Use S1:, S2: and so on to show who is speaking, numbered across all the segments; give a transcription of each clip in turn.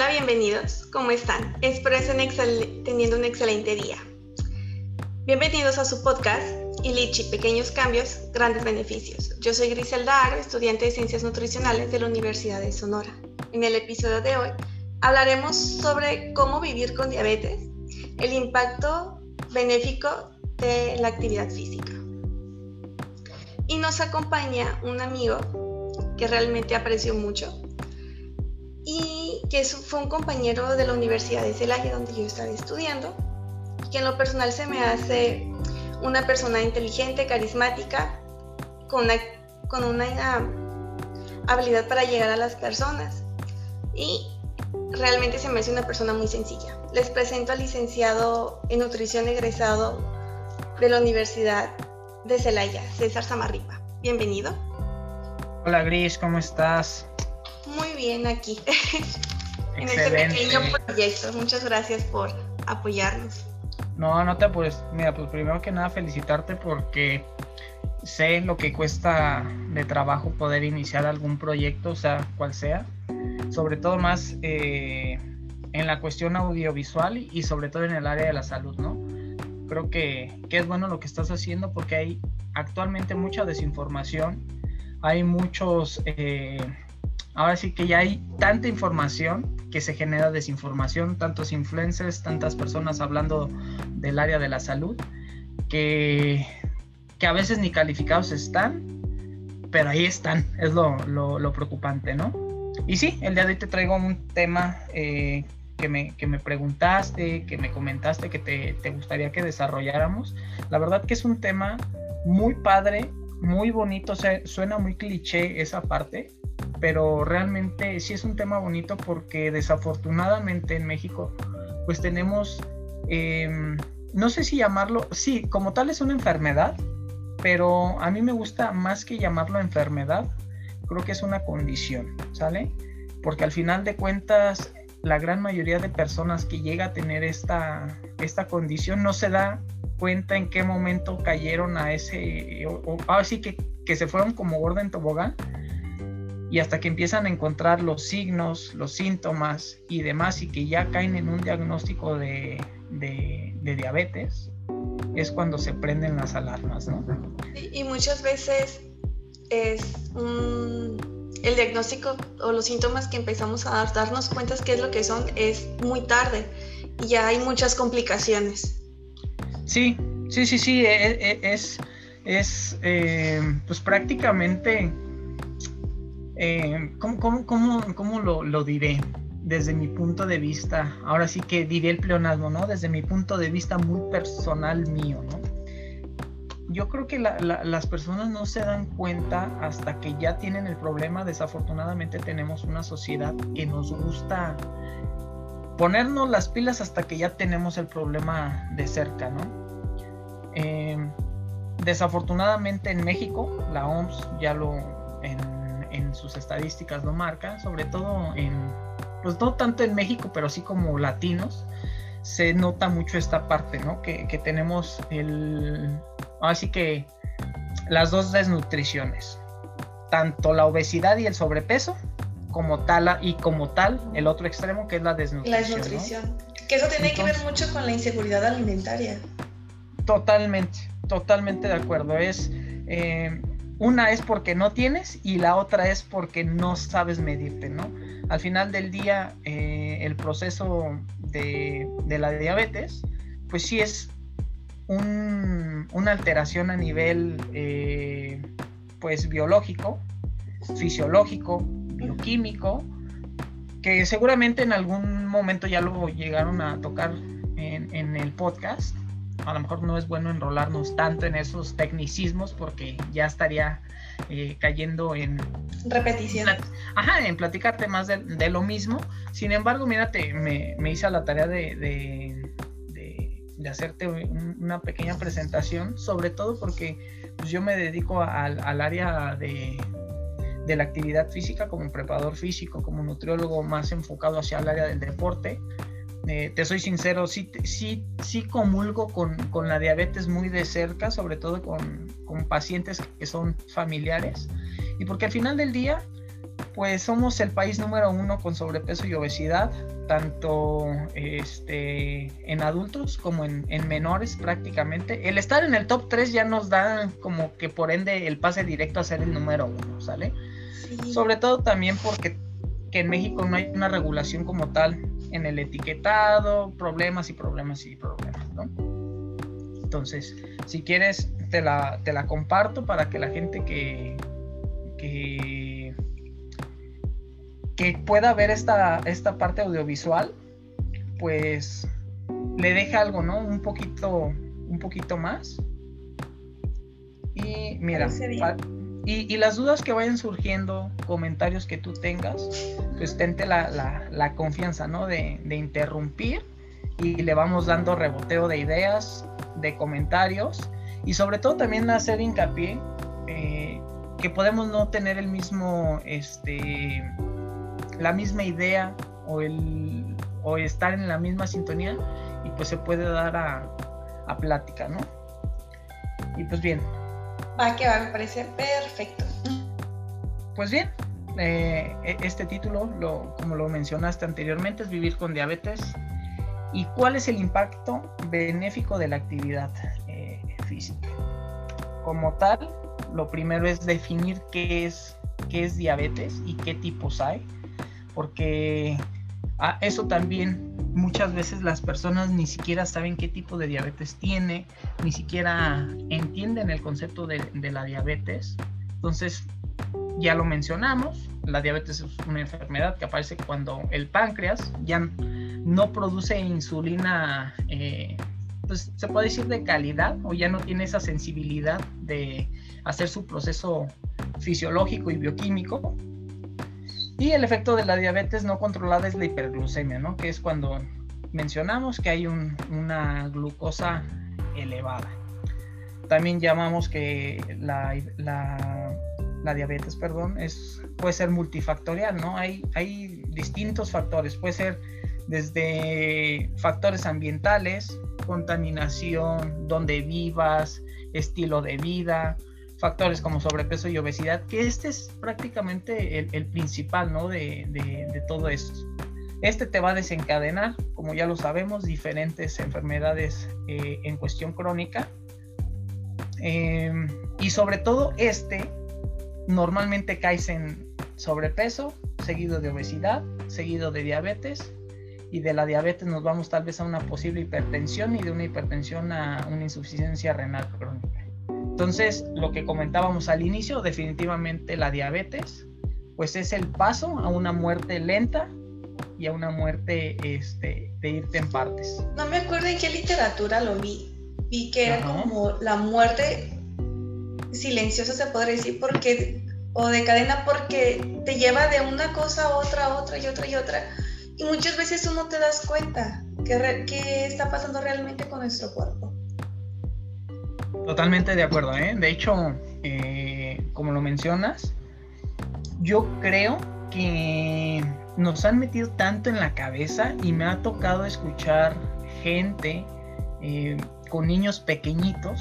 S1: Hola, bienvenidos. ¿Cómo están? Espero estén teniendo un excelente día. Bienvenidos a su podcast Ilichi, pequeños cambios, grandes beneficios. Yo soy Griselda estudiante de Ciencias Nutricionales de la Universidad de Sonora. En el episodio de hoy hablaremos sobre cómo vivir con diabetes, el impacto benéfico de la actividad física. Y nos acompaña un amigo que realmente aprecio mucho, y que fue un compañero de la Universidad de Celaya donde yo estaba estudiando, que en lo personal se me hace una persona inteligente, carismática, con una, con una habilidad para llegar a las personas y realmente se me hace una persona muy sencilla. Les presento al licenciado en nutrición egresado de la Universidad de Celaya, César Samarripa. Bienvenido.
S2: Hola Gris, ¿cómo estás?
S1: Muy bien aquí, en este pequeño proyecto. Muchas gracias por apoyarnos.
S2: No, no te apures. Mira, pues primero que nada felicitarte porque sé lo que cuesta de trabajo poder iniciar algún proyecto, o sea, cual sea. Sobre todo más eh, en la cuestión audiovisual y, sobre todo en el área de la salud, ¿no? Creo que, que es bueno lo que estás haciendo porque hay actualmente mucha desinformación, hay muchos eh, ahora sí que ya hay tanta información que se genera desinformación, tantos influencers, tantas personas hablando del área de la salud, que, que a veces ni calificados están, pero ahí están, es lo, lo, preocupante, ¿no? Y sí, el día de hoy te traigo un tema eh, que, me, que, me, preguntaste, que me comentaste que te, te gustaría que desarrolláramos. La verdad que es un tema muy padre, muy bonito, o sea, suena muy cliché esa parte, pero realmente sí es un tema bonito porque desafortunadamente en México pues tenemos, em, no sé si llamarlo, sí, como tal es una enfermedad, pero a mí me gusta más que llamarlo enfermedad, creo que es una condición, ¿sale? Porque al final de cuentas la gran mayoría de personas que llega a tener esta, esta condición no se da cuenta en qué momento cayeron a ese, o, así que, que se fueron como gorda en tobogán y hasta que empiezan a encontrar los signos, los síntomas y demás y que ya caen en un diagnóstico de, diabetes, es cuando se prenden las alarmas, ¿no?
S1: Y, muchas veces es el diagnóstico o los síntomas que empezamos a darnos cuenta qué es lo que son es muy tarde y ya hay muchas complicaciones.
S2: Sí, sí, sí, sí, e, e, es, es, eh, pues prácticamente eh, ¿cómo, lo, diré? Desde mi punto de vista, ahora sí que diré el pleonasmo, ¿no? Desde mi punto de vista muy personal mío, ¿no? Yo creo que las personas no se dan cuenta hasta que ya tienen el problema. Desafortunadamente tenemos una sociedad que nos gusta ponernos las pilas hasta que ya tenemos el problema de cerca, ¿no? Eh, desafortunadamente en México, la OMS ya lo en en sus estadísticas lo marca, sobre todo en, pues no tanto en México, pero sí como latinos, se nota mucho esta parte, ¿no? Que, tenemos el, así que las dos desnutriciones, tanto la obesidad y el sobrepeso, como tal, y como tal, el otro extremo que es la desnutrición.
S1: La desnutrición. Que eso tiene que ver mucho con la inseguridad alimentaria.
S2: Totalmente, totalmente de acuerdo. Es, eh, una es porque no tienes y la otra es porque no sabes medirte, ¿no? Al final del día, eh, el proceso de, la diabetes, pues sí es una alteración a nivel, eh, pues biológico, fisiológico, bioquímico, que seguramente en algún momento ya lo llegaron a tocar en el podcast, a lo mejor no es bueno enrolarnos tanto en esos tecnicismos porque ya estaría eh, cayendo en
S1: repetición.
S2: Ajá, en platicarte más de, lo mismo. Sin embargo, mírate, me, me hice la tarea de, de, hacerte una pequeña presentación, sobre todo porque pues, yo me dedico al, al área de, de la actividad física como preparador físico, como nutriólogo más enfocado hacia el área del deporte. Eh, te soy sincero, sí, sí, sí comulgo con, con, la diabetes muy de cerca, sobre todo con, con, pacientes que son familiares. Y porque al final del día, pues somos el país número uno con sobrepeso y obesidad, tanto este, en adultos como en, menores prácticamente. El estar en el top 3 ya nos da como que por ende el pase directo a ser el número uno, ¿sale? Sobre todo también porque que en México no hay una regulación como tal en el etiquetado, problemas y problemas y problemas, ¿no? Entonces, si quieres, te la, te la comparto para que la gente que, que, que pueda ver esta, esta parte audiovisual, pues le deje algo, ¿no? Un poquito, un poquito más. Y mira, y, las dudas que vayan surgiendo, comentarios que tú tengas, pues tente la, confianza, ¿no? De, interrumpir y le vamos dando reboteo de ideas, de comentarios y sobre todo también hacer hincapié eh, que podemos no tener el mismo, este, la misma idea o, el, o estar en la misma sintonía y pues se puede dar a, a plática, ¿no? Y pues bien,
S1: Va que va, me parece perfecto.
S2: Pues bien, eh, e-, este título, lo, como lo mencionaste anteriormente, es Vivir con Diabetes. ¿Y cuál es el impacto benéfico de la actividad eh, física? Como tal, lo primero es definir qué es, qué es diabetes y qué tipos hay, porque ah, eso también muchas veces las personas ni siquiera saben qué tipo de diabetes tiene, ni siquiera entienden el concepto de, la diabetes. Entonces, ya lo mencionamos, la diabetes es una enfermedad que aparece cuando el páncreas ya no produce insulina, eh, pues se puede decir de calidad, o ya no tiene esa sensibilidad de hacer su proceso fisiológico y bioquímico y el efecto de la diabetes no controlada es la hiperglucemia, ¿no? Que es cuando mencionamos que hay una glucosa elevada. También llamamos que la, diabetes, perdón, es, puede ser multifactorial, ¿no? Hay, hay distintos factores, puede ser desde factores ambientales, contaminación, donde vivas, estilo de vida, factores como sobrepeso y obesidad, que este es prácticamente el, principal, ¿no? De, todo esto. Este te va a desencadenar, como ya lo sabemos, diferentes enfermedades eh, en cuestión crónica. Em, y sobre todo este, normalmente caes en sobrepeso, seguido de obesidad, seguido de diabetes. Y de la diabetes nos vamos tal vez a una posible hipertensión y de una hipertensión a una insuficiencia renal crónica. Entonces, lo que comentábamos al inicio, definitivamente la diabetes, pues es el paso a una muerte lenta y a una muerte este, de irte en partes.
S1: No me acuerdo en qué literatura lo vi. Vi que era como la muerte silenciosa, se podría decir, porque, o de cadena, porque te lleva de una cosa a otra, a otra y otra y otra. Y muchas veces tú no te das cuenta qué, qué está pasando realmente con nuestro cuerpo.
S2: Totalmente de acuerdo, ¿eh? De hecho, eh, como lo mencionas, yo creo que nos han metido tanto en la cabeza y me ha tocado escuchar gente eh, con niños pequeñitos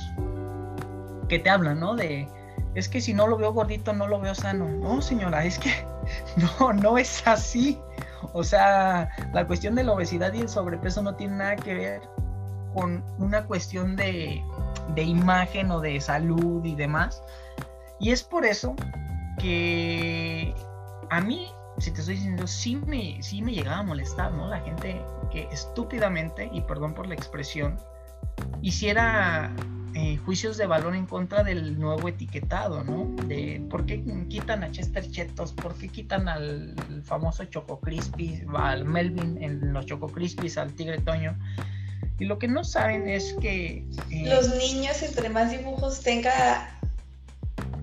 S2: que te hablan, ¿no? De, es que si no lo veo gordito, no lo veo sano. No, señora, es que no, no es así. O sea, la cuestión de la obesidad y el sobrepeso no tiene nada que ver con una cuestión de, de imagen o de salud y demás. Y es por eso que a mí, si te estoy diciendo, sí me, sí me llegaba a molestar, ¿no? La gente que estúpidamente, y perdón por la expresión, hiciera eh, juicios de valor en contra del nuevo etiquetado, ¿no? De por qué quitan a Chester Chetos, por qué quitan al famoso Choco Crispy, al Melvin en los Choco Crispies, al Tigre Toño. Y lo que no saben es que...
S1: Eh, Los niños, entre más dibujos tenga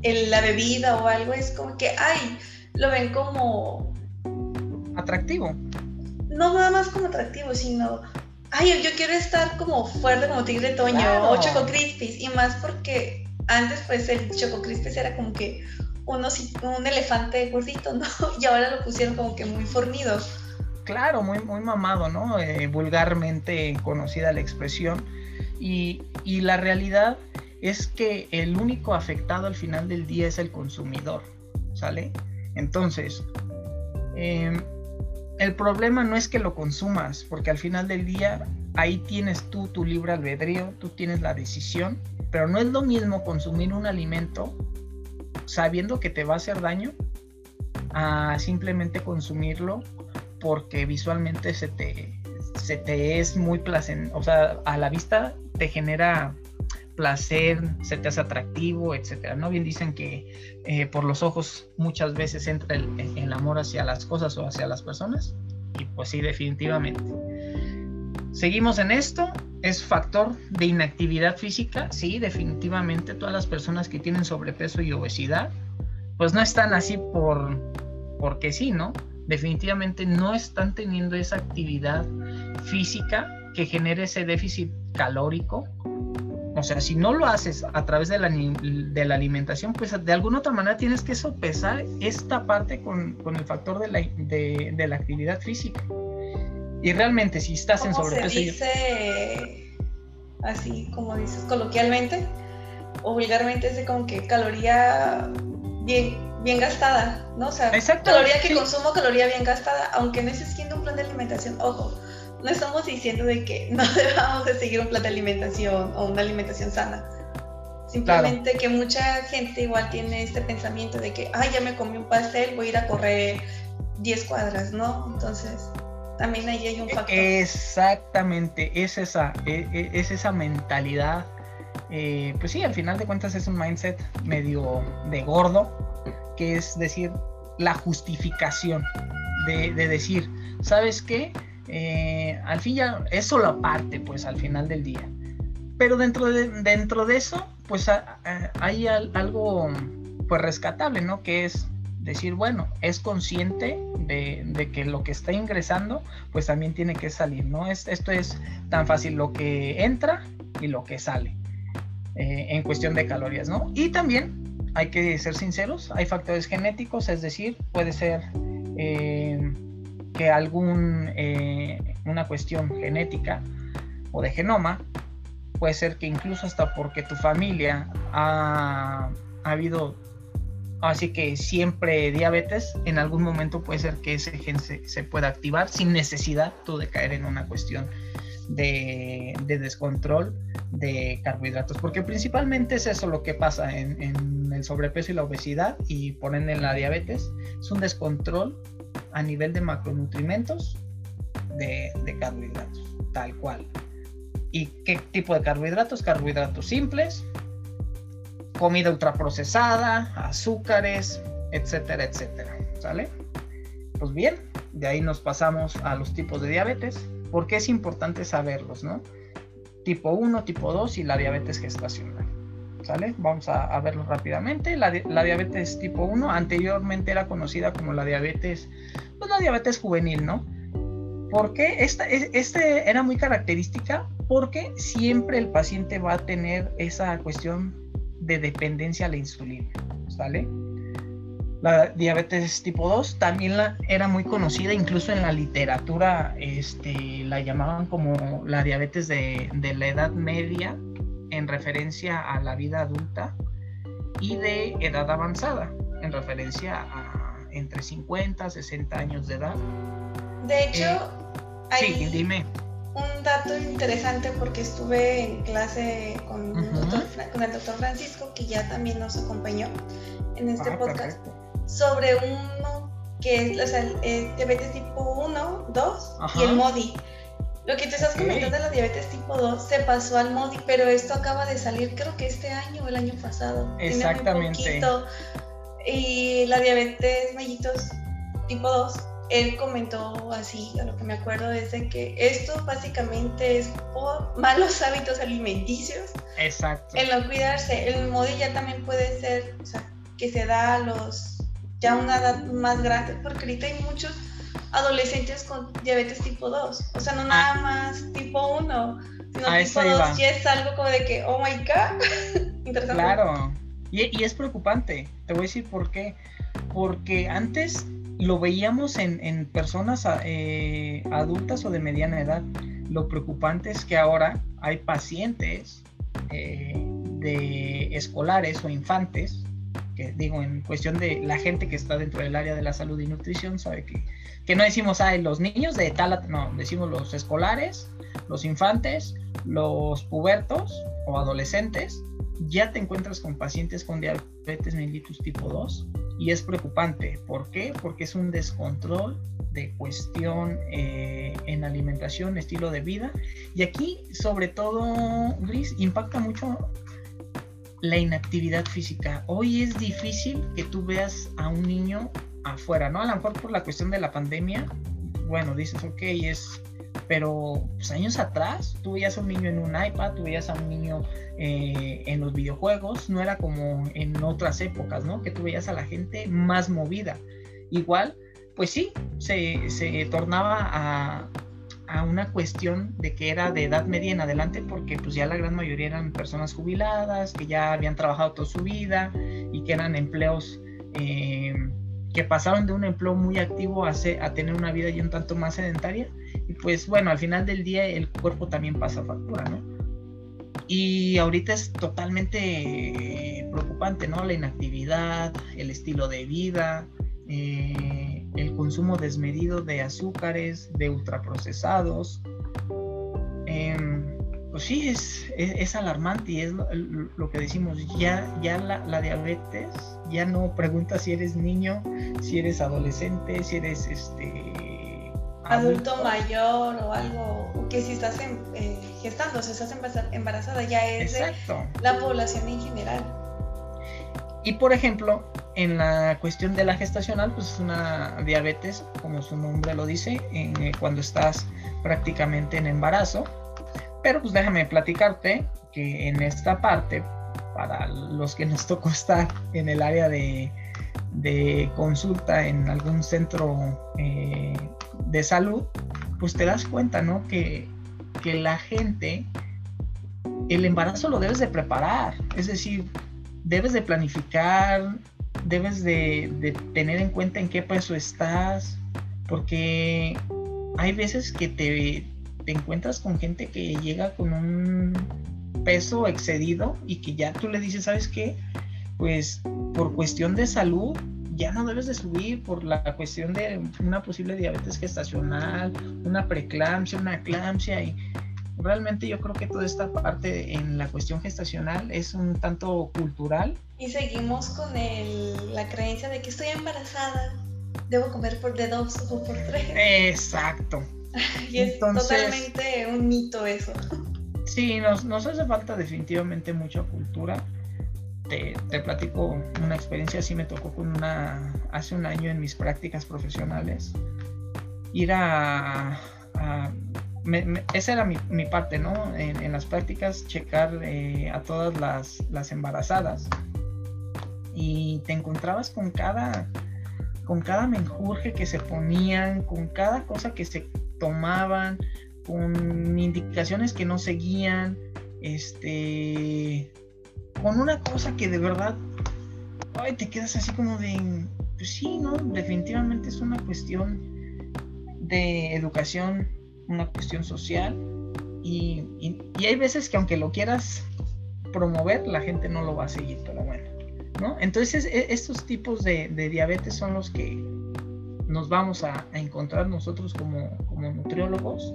S1: en la bebida o algo, es como que, ay, lo ven como...
S2: Atractivo.
S1: No nada más como atractivo, sino, ay, yo quiero estar como fuerte como Tigre Toño o Choco Crispis. Y más porque antes pues el Choco Crispis era como que uno, un elefante gordito, ¿no? Y ahora lo pusieron como que muy fornido
S2: claro, muy, muy mamado, ¿no? Eh, vulgarmente conocida la expresión. Y, la realidad es que el único afectado al final del día es el consumidor, ¿sale? Entonces, em, el problema no es que lo consumas, porque al final del día ahí tienes tú tu libre albedrío, tú tienes la decisión, pero no es lo mismo consumir un alimento sabiendo que te va a hacer daño a simplemente consumirlo porque visualmente se te, se te es muy placentero, o sea, a la vista te genera placer, se te hace atractivo, etcétera. ¿no? Bien dicen que eh, por los ojos muchas veces entra el, amor hacia las cosas o hacia las personas. Y pues sí, definitivamente. Seguimos en esto. Es factor de inactividad física. Sí, definitivamente todas las personas que tienen sobrepeso y obesidad, pues no están así por porque sí, ¿no? Definitivamente no están teniendo esa actividad física que genere ese déficit calórico o sea, si no lo haces a través de la, de la alimentación, pues de alguna otra manera tienes que sopesar esta parte con, el factor de la, de, la, actividad física. Y realmente, si estás en sobrepeso.
S1: Se dice así, como dices coloquialmente o vulgarmente, es de como que caloría bien, bien gastada, ¿no? O sea, caloría que consumo, caloría bien gastada, aunque no estés siguiendo un plan de alimentación, ojo no estamos diciendo de que no debamos de seguir un plan de alimentación o una alimentación sana. Simplemente que mucha gente igual tiene este pensamiento de que, ay, ya me comí un pastel, voy a ir a correr 10 cuadras, ¿no? Entonces, también ahí hay un factor.
S2: Exactamente, es esa, e, e, es, esa mentalidad. Eh, pues sí, al final de cuentas es un mindset medio de gordo, que es decir, la justificación de, de decir, ¿sabes qué? Eh, al fin ya es solo aparte, pues al final del día. Pero dentro de, dentro de eso, pues hay algo pues rescatable, ¿no? Que es decir, bueno, es consciente de, que lo que está ingresando, pues también tiene que salir, ¿no? Es, esto es tan fácil lo que entra y lo que sale eh, en cuestión de calorías, ¿no? Y también hay que ser sinceros, hay factores genéticos, es decir, puede ser eh, que algún, eh, una cuestión genética o de genoma, puede ser que incluso hasta porque tu familia ha, habido, así que siempre diabetes, en algún momento puede ser que ese gen se, pueda activar sin necesidad tú de caer en una cuestión de, descontrol de carbohidratos, porque principalmente es eso lo que pasa en, el sobrepeso y la obesidad y por ende en la diabetes, es un descontrol a nivel de macronutrientes de, carbohidratos, tal cual. ¿Y qué tipo de carbohidratos? Carbohidratos simples, comida ultraprocesada, azúcares, etcétera, etcétera. ¿Sale? Pues bien, de ahí nos pasamos a los tipos de diabetes, porque es importante saberlos, ¿no? Tipo 1, tipo 2 y la diabetes gestacional. ¿Sale? Vamos a, verlo rápidamente. La, diabetes tipo 1 anteriormente era conocida como la diabetes pues diabetes juvenil, ¿no? Porque esta, este era muy característica porque siempre el paciente va a tener esa cuestión de dependencia a la insulina, ¿sale? La diabetes tipo 2 también la, era muy conocida, incluso en la literatura este, la llamaban como la diabetes de, de la edad media en referencia a la vida adulta y de edad avanzada en referencia a entre 50 60 años de edad.
S1: De hecho, eh,
S2: hay dime.
S1: un dato interesante porque estuve en clase con, el doctor Francisco, que ya también nos acompañó en este ah, podcast, sobre uno que es o sea, el diabetes tipo 1, 2 y el MODI. Lo que te estás comentando de la diabetes tipo 2 se pasó al MODI, pero esto acaba de salir creo que este año o el año pasado.
S2: Exactamente.
S1: Y la diabetes mellitos tipo 2, él comentó así, a lo que me acuerdo es de que esto básicamente es por malos hábitos alimenticios.
S2: Exacto.
S1: El no cuidarse. El MODI ya también puede ser, o sea, que se da a los ya una edad más grande, porque ahorita hay muchos adolescentes con diabetes tipo 2. O sea, no nada ah. más tipo 1, sino tipo 2 y es algo como de que, oh my god.
S2: Interesante. Claro. Y, es preocupante, te voy a decir por qué. Porque antes lo veíamos en, personas eh, adultas o de mediana edad. Lo preocupante es que ahora hay pacientes eh, de escolares o infantes que digo, en cuestión de la gente que está dentro del área de la salud y nutrición, sabe que, que no decimos, ay, los niños de tal, no, decimos los escolares, los infantes, los pubertos o adolescentes, ya te encuentras con pacientes con diabetes mellitus tipo 2 y es preocupante. ¿Por qué? Porque es un descontrol de cuestión eh, en alimentación, estilo de vida. Y aquí, sobre todo, Gris, impacta mucho la inactividad física. Hoy es difícil que tú veas a un niño afuera, ¿no? A lo mejor por la cuestión de la pandemia, bueno, dices, ok, es pero pues, años atrás tú veías a un niño en un iPad, tú veías a un niño eh, en los videojuegos, no era como en otras épocas, ¿no? Que tú veías a la gente más movida. Igual, pues sí, se, se tornaba a, a una cuestión de que era de edad media en adelante porque pues ya la gran mayoría eran personas jubiladas, que ya habían trabajado toda su vida y que eran empleos eh, que pasaron de un empleo muy activo a, tener una vida ya un tanto más sedentaria y pues bueno, al final del día el cuerpo también pasa factura, ¿no? Y ahorita es totalmente preocupante, ¿no? La inactividad, el estilo de vida, eh, el consumo desmedido de azúcares, de ultraprocesados. Em, pues sí, es, es, alarmante y es lo, que decimos, ya, ya la, la, diabetes ya no pregunta si eres niño, si eres adolescente, si eres este
S1: adulto, mayor o algo, que si estás eh, gestando, si estás embarazada, ya es de la población en general.
S2: Y por ejemplo, en la cuestión de la gestacional, pues es una diabetes, como su nombre lo dice, eh, cuando estás prácticamente en embarazo. Pero pues déjame platicarte que en esta parte, para los que nos tocó estar en el área de, de consulta en algún centro eh, de salud, pues te das cuenta, ¿no? Que, que la gente, el embarazo lo debes de preparar, es decir, debes de planificar, debes de, tener en cuenta en qué peso estás, porque hay veces que te, te encuentras con gente que llega con un peso excedido y que ya tú le dices, ¿sabes qué? Pues por cuestión de salud ya no debes de subir por la cuestión de una posible diabetes gestacional, una preeclampsia, una eclampsia y realmente yo creo que toda esta parte en la cuestión gestacional es un tanto cultural.
S1: Y seguimos con la creencia de que estoy embarazada, debo comer por de dos o por tres.
S2: Exacto.
S1: y es totalmente un mito eso.
S2: Sí, nos, nos hace falta definitivamente mucha cultura te, platico una experiencia, así me tocó con una, hace un año en mis prácticas profesionales, ir a, esa era mi, parte, ¿no? En, las prácticas, checar eh, a todas las, embarazadas y te encontrabas con cada, con cada menjurje que se ponían, con cada cosa que se tomaban, con indicaciones que no seguían, este con una cosa que de verdad, ay, te quedas así como de, pues sí, ¿no? Definitivamente es una cuestión de educación, una cuestión social y, hay veces que aunque lo quieras promover, la gente no lo va a seguir, pero bueno, ¿no? Entonces e, estos tipos de, diabetes son los que nos vamos a, encontrar nosotros como, como nutriólogos.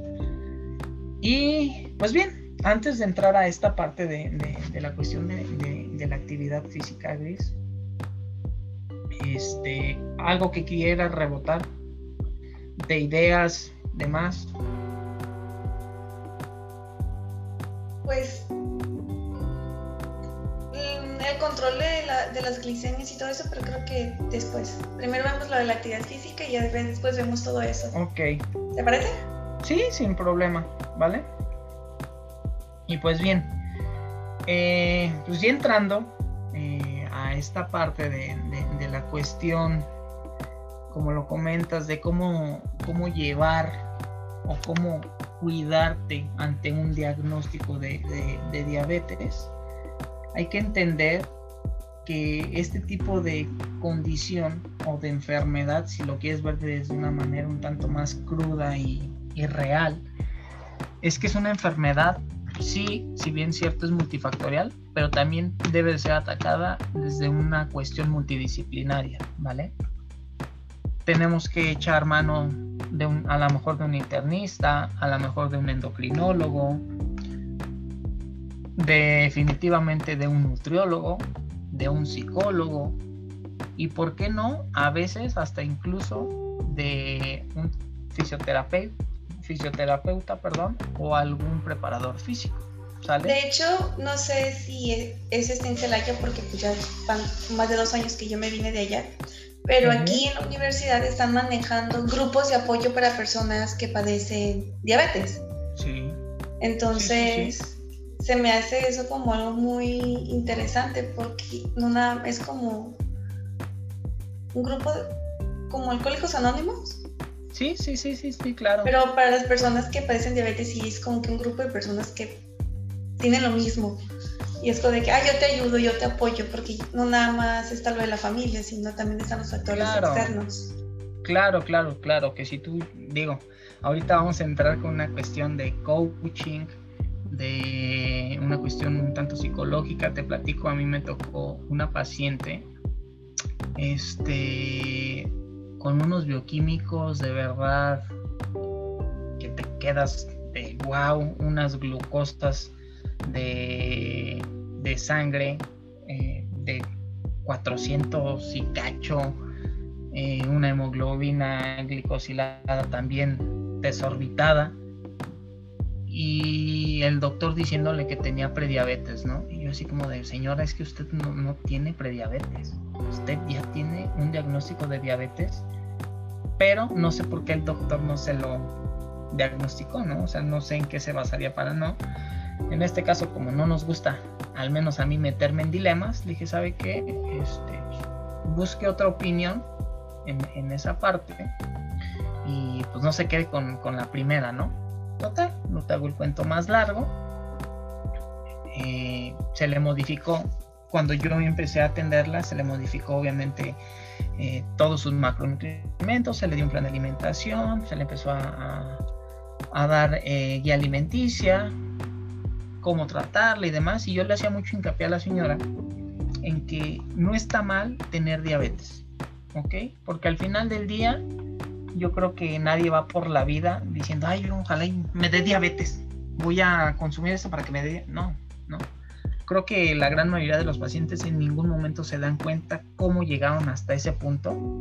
S2: Y pues bien, antes de entrar a esta parte de, la cuestión de, la actividad física gris, este, algo que quiera rebotar de ideas, demás.
S1: Pues mm, el control de, las glicemias y todo eso, pero creo que después. Primero vemos lo de la actividad física y ya después vemos todo eso.
S2: Ok.
S1: ¿Te parece?
S2: Sí, sin problema, ¿vale? Y pues bien, eh, pues ya entrando eh, a esta parte de, la cuestión, como lo comentas, de cómo, cómo llevar o cómo cuidarte ante un diagnóstico de, de, diabetes, hay que entender que este tipo de condición o de enfermedad, si lo quieres ver desde una manera un tanto más cruda y, y real, es que es una enfermedad sí, si bien cierto es multifactorial, pero también debe ser atacada desde una cuestión multidisciplinaria, ¿vale? Tenemos que echar mano de un, a lo mejor de un internista, a lo mejor de un endocrinólogo, definitivamente de un nutriólogo, de un psicólogo y, ¿por qué no? A veces hasta incluso de un fisioterapeuta, fisioterapeuta perdón, o algún preparador físico.
S1: De hecho, no sé si es, este en Celaya porque pues ya van más de dos años que yo me vine de allá, pero aquí en la universidad están manejando grupos de apoyo para personas que padecen diabetes.
S2: Sí.
S1: Entonces, se me hace eso como algo muy interesante porque nada, es como un grupo de, como alcohólicos anónimos.
S2: Sí, sí, sí, sí, sí, claro.
S1: Pero para las personas que padecen diabetes sí es como que un grupo de personas que tienen lo mismo. Y es como de que, ah, yo te ayudo, yo te apoyo, porque no nada más está lo de la familia, sino también están los factores externos.
S2: Claro, claro, claro, que si tú, digo, ahorita vamos a entrar con una cuestión de coaching, de una cuestión un tanto psicológica, te platico, a mí me tocó una paciente, este, con unos bioquímicos de verdad que te quedas de wow, unas glucosas de, sangre eh, de 400 y cacho, eh, una hemoglobina glicosilada también desorbitada y el doctor diciéndole que tenía prediabetes, ¿no? Y yo así como de, señora, es que usted no, no tiene prediabetes, usted ya tiene un diagnóstico de diabetes, pero no sé por qué el doctor no se lo diagnosticó, ¿no? O sea, no sé en qué se basaría para no. En este caso, como no nos gusta, al menos a mí meterme en dilemas, dije, ¿sabe qué? Este, busque otra opinión en, esa parte y pues no se quede con, la primera, ¿no? Total, no te hago el cuento más largo. Eh, se le modificó, cuando yo empecé a atenderla, se le modificó obviamente eh, todos sus macronutrientes, se le dio un plan de alimentación, se le empezó a, dar eh, guía alimenticia, cómo tratarla y demás. Y yo le hacía mucho hincapié a la señora en que no está mal tener diabetes, ¿ok? Porque al final del día yo creo que nadie va por la vida diciendo, ay, ojalá me dé diabetes, voy a consumir esto para que me dé... No, no. Creo que la gran mayoría de los pacientes en ningún momento se dan cuenta cómo llegaron hasta ese punto.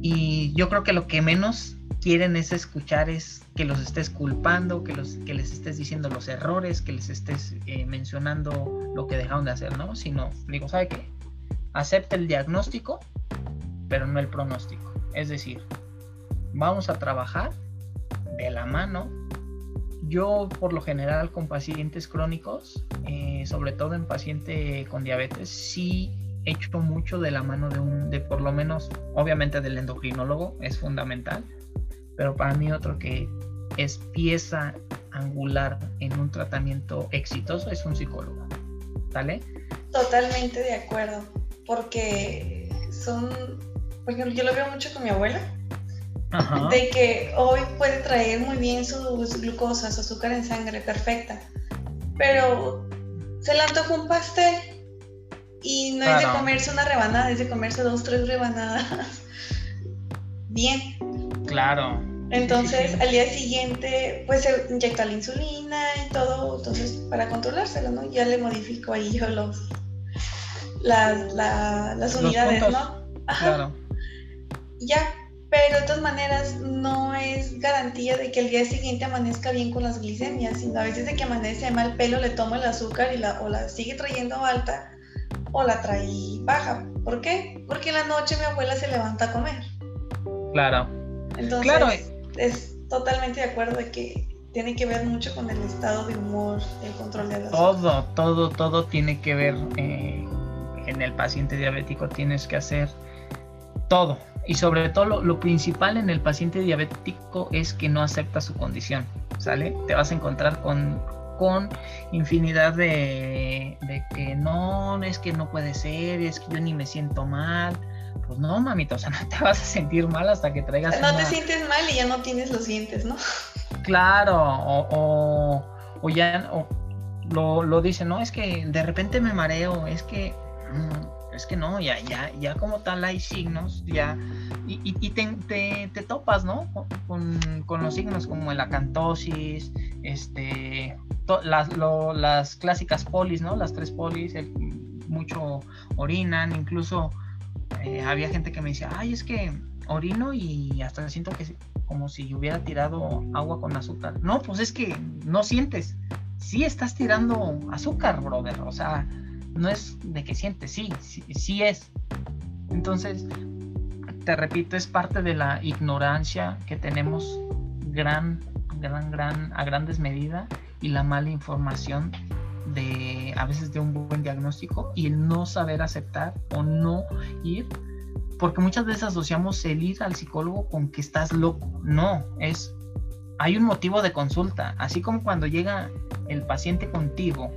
S2: Y yo creo que lo que menos quieren es escuchar es que los estés culpando, que, los, que les estés diciendo los errores, que les estés eh, mencionando lo que dejaron de hacer, ¿no? Sino, digo, ¿sabe qué? Acepta el diagnóstico, pero no el pronóstico. Es decir, vamos a trabajar de la mano. Yo, por lo general, con pacientes crónicos, eh, sobre todo en paciente con diabetes, sí hecho mucho de la mano de un, de por lo menos, obviamente del endocrinólogo, es fundamental pero para mí otro que es pieza angular en un tratamiento exitoso es un psicólogo. ¿Sale?
S1: Totalmente de acuerdo, porque son, por ejemplo, yo lo veo mucho con mi abuela, de que hoy puede traer muy bien sus glucosa, su azúcar en sangre perfecta, pero se le antoja un pastel y no es de comerse una rebanada, es de comerse dos, tres rebanadas. Bien,
S2: Claro.
S1: Entonces, al día siguiente, pues se inyecta la insulina y todo, entonces, para controlárselo, ¿no? Ya le modifico ahí yo los, las, las unidades, ¿no?
S2: Ajá. Claro.
S1: Ya, pero de todas maneras no es garantía de que el día siguiente amanezca bien con las glicemias, sino a veces de que amanece mal pelo, le toma el azúcar y la, o la sigue trayendo alta o la trae baja. ¿Por qué? Porque en la noche mi abuela se levanta a comer.
S2: Claro.
S1: Entonces, claro. es totalmente de acuerdo de que tiene que ver mucho con el estado de humor, el control de la
S2: Todo, todo, todo tiene que ver eh, en el paciente diabético. Tienes que hacer todo. Y sobre todo lo, principal en el paciente diabético es que no acepta su condición. ¿Sale? Te vas a encontrar con, con infinidad de, de que no, es que no puede ser, es que yo ni me siento mal pues no, mamita, o sea, no te vas a sentir mal hasta que traigas.
S1: No te sientes mal y ya no tienes los dientes, ¿no?
S2: Claro, o, o, ya, lo, lo dicen, no, es que de repente me mareo, es que, mm, es que no, ya, ya, ya como tal hay signos, ya, y, y, te, te, topas, ¿no? Con, con, los signos como la acantosis, este, las, las clásicas polis, ¿no? Las tres polis, mucho orinan, incluso eh, había gente que me decía, ay, es que orino y hasta siento que como si hubiera tirado agua con azúcar. No, pues es que no sientes. Sí estás tirando azúcar, brother. O sea, no es de que sientes, sí, sí, sí es. Entonces, te repito, es parte de la ignorancia que tenemos gran, gran, gran, a grandes medidas y la mala información de a veces de un buen diagnóstico y el no saber aceptar o no ir porque muchas veces asociamos el ir al psicólogo con que estás loco. No, es hay un motivo de consulta, así como cuando llega el paciente contigo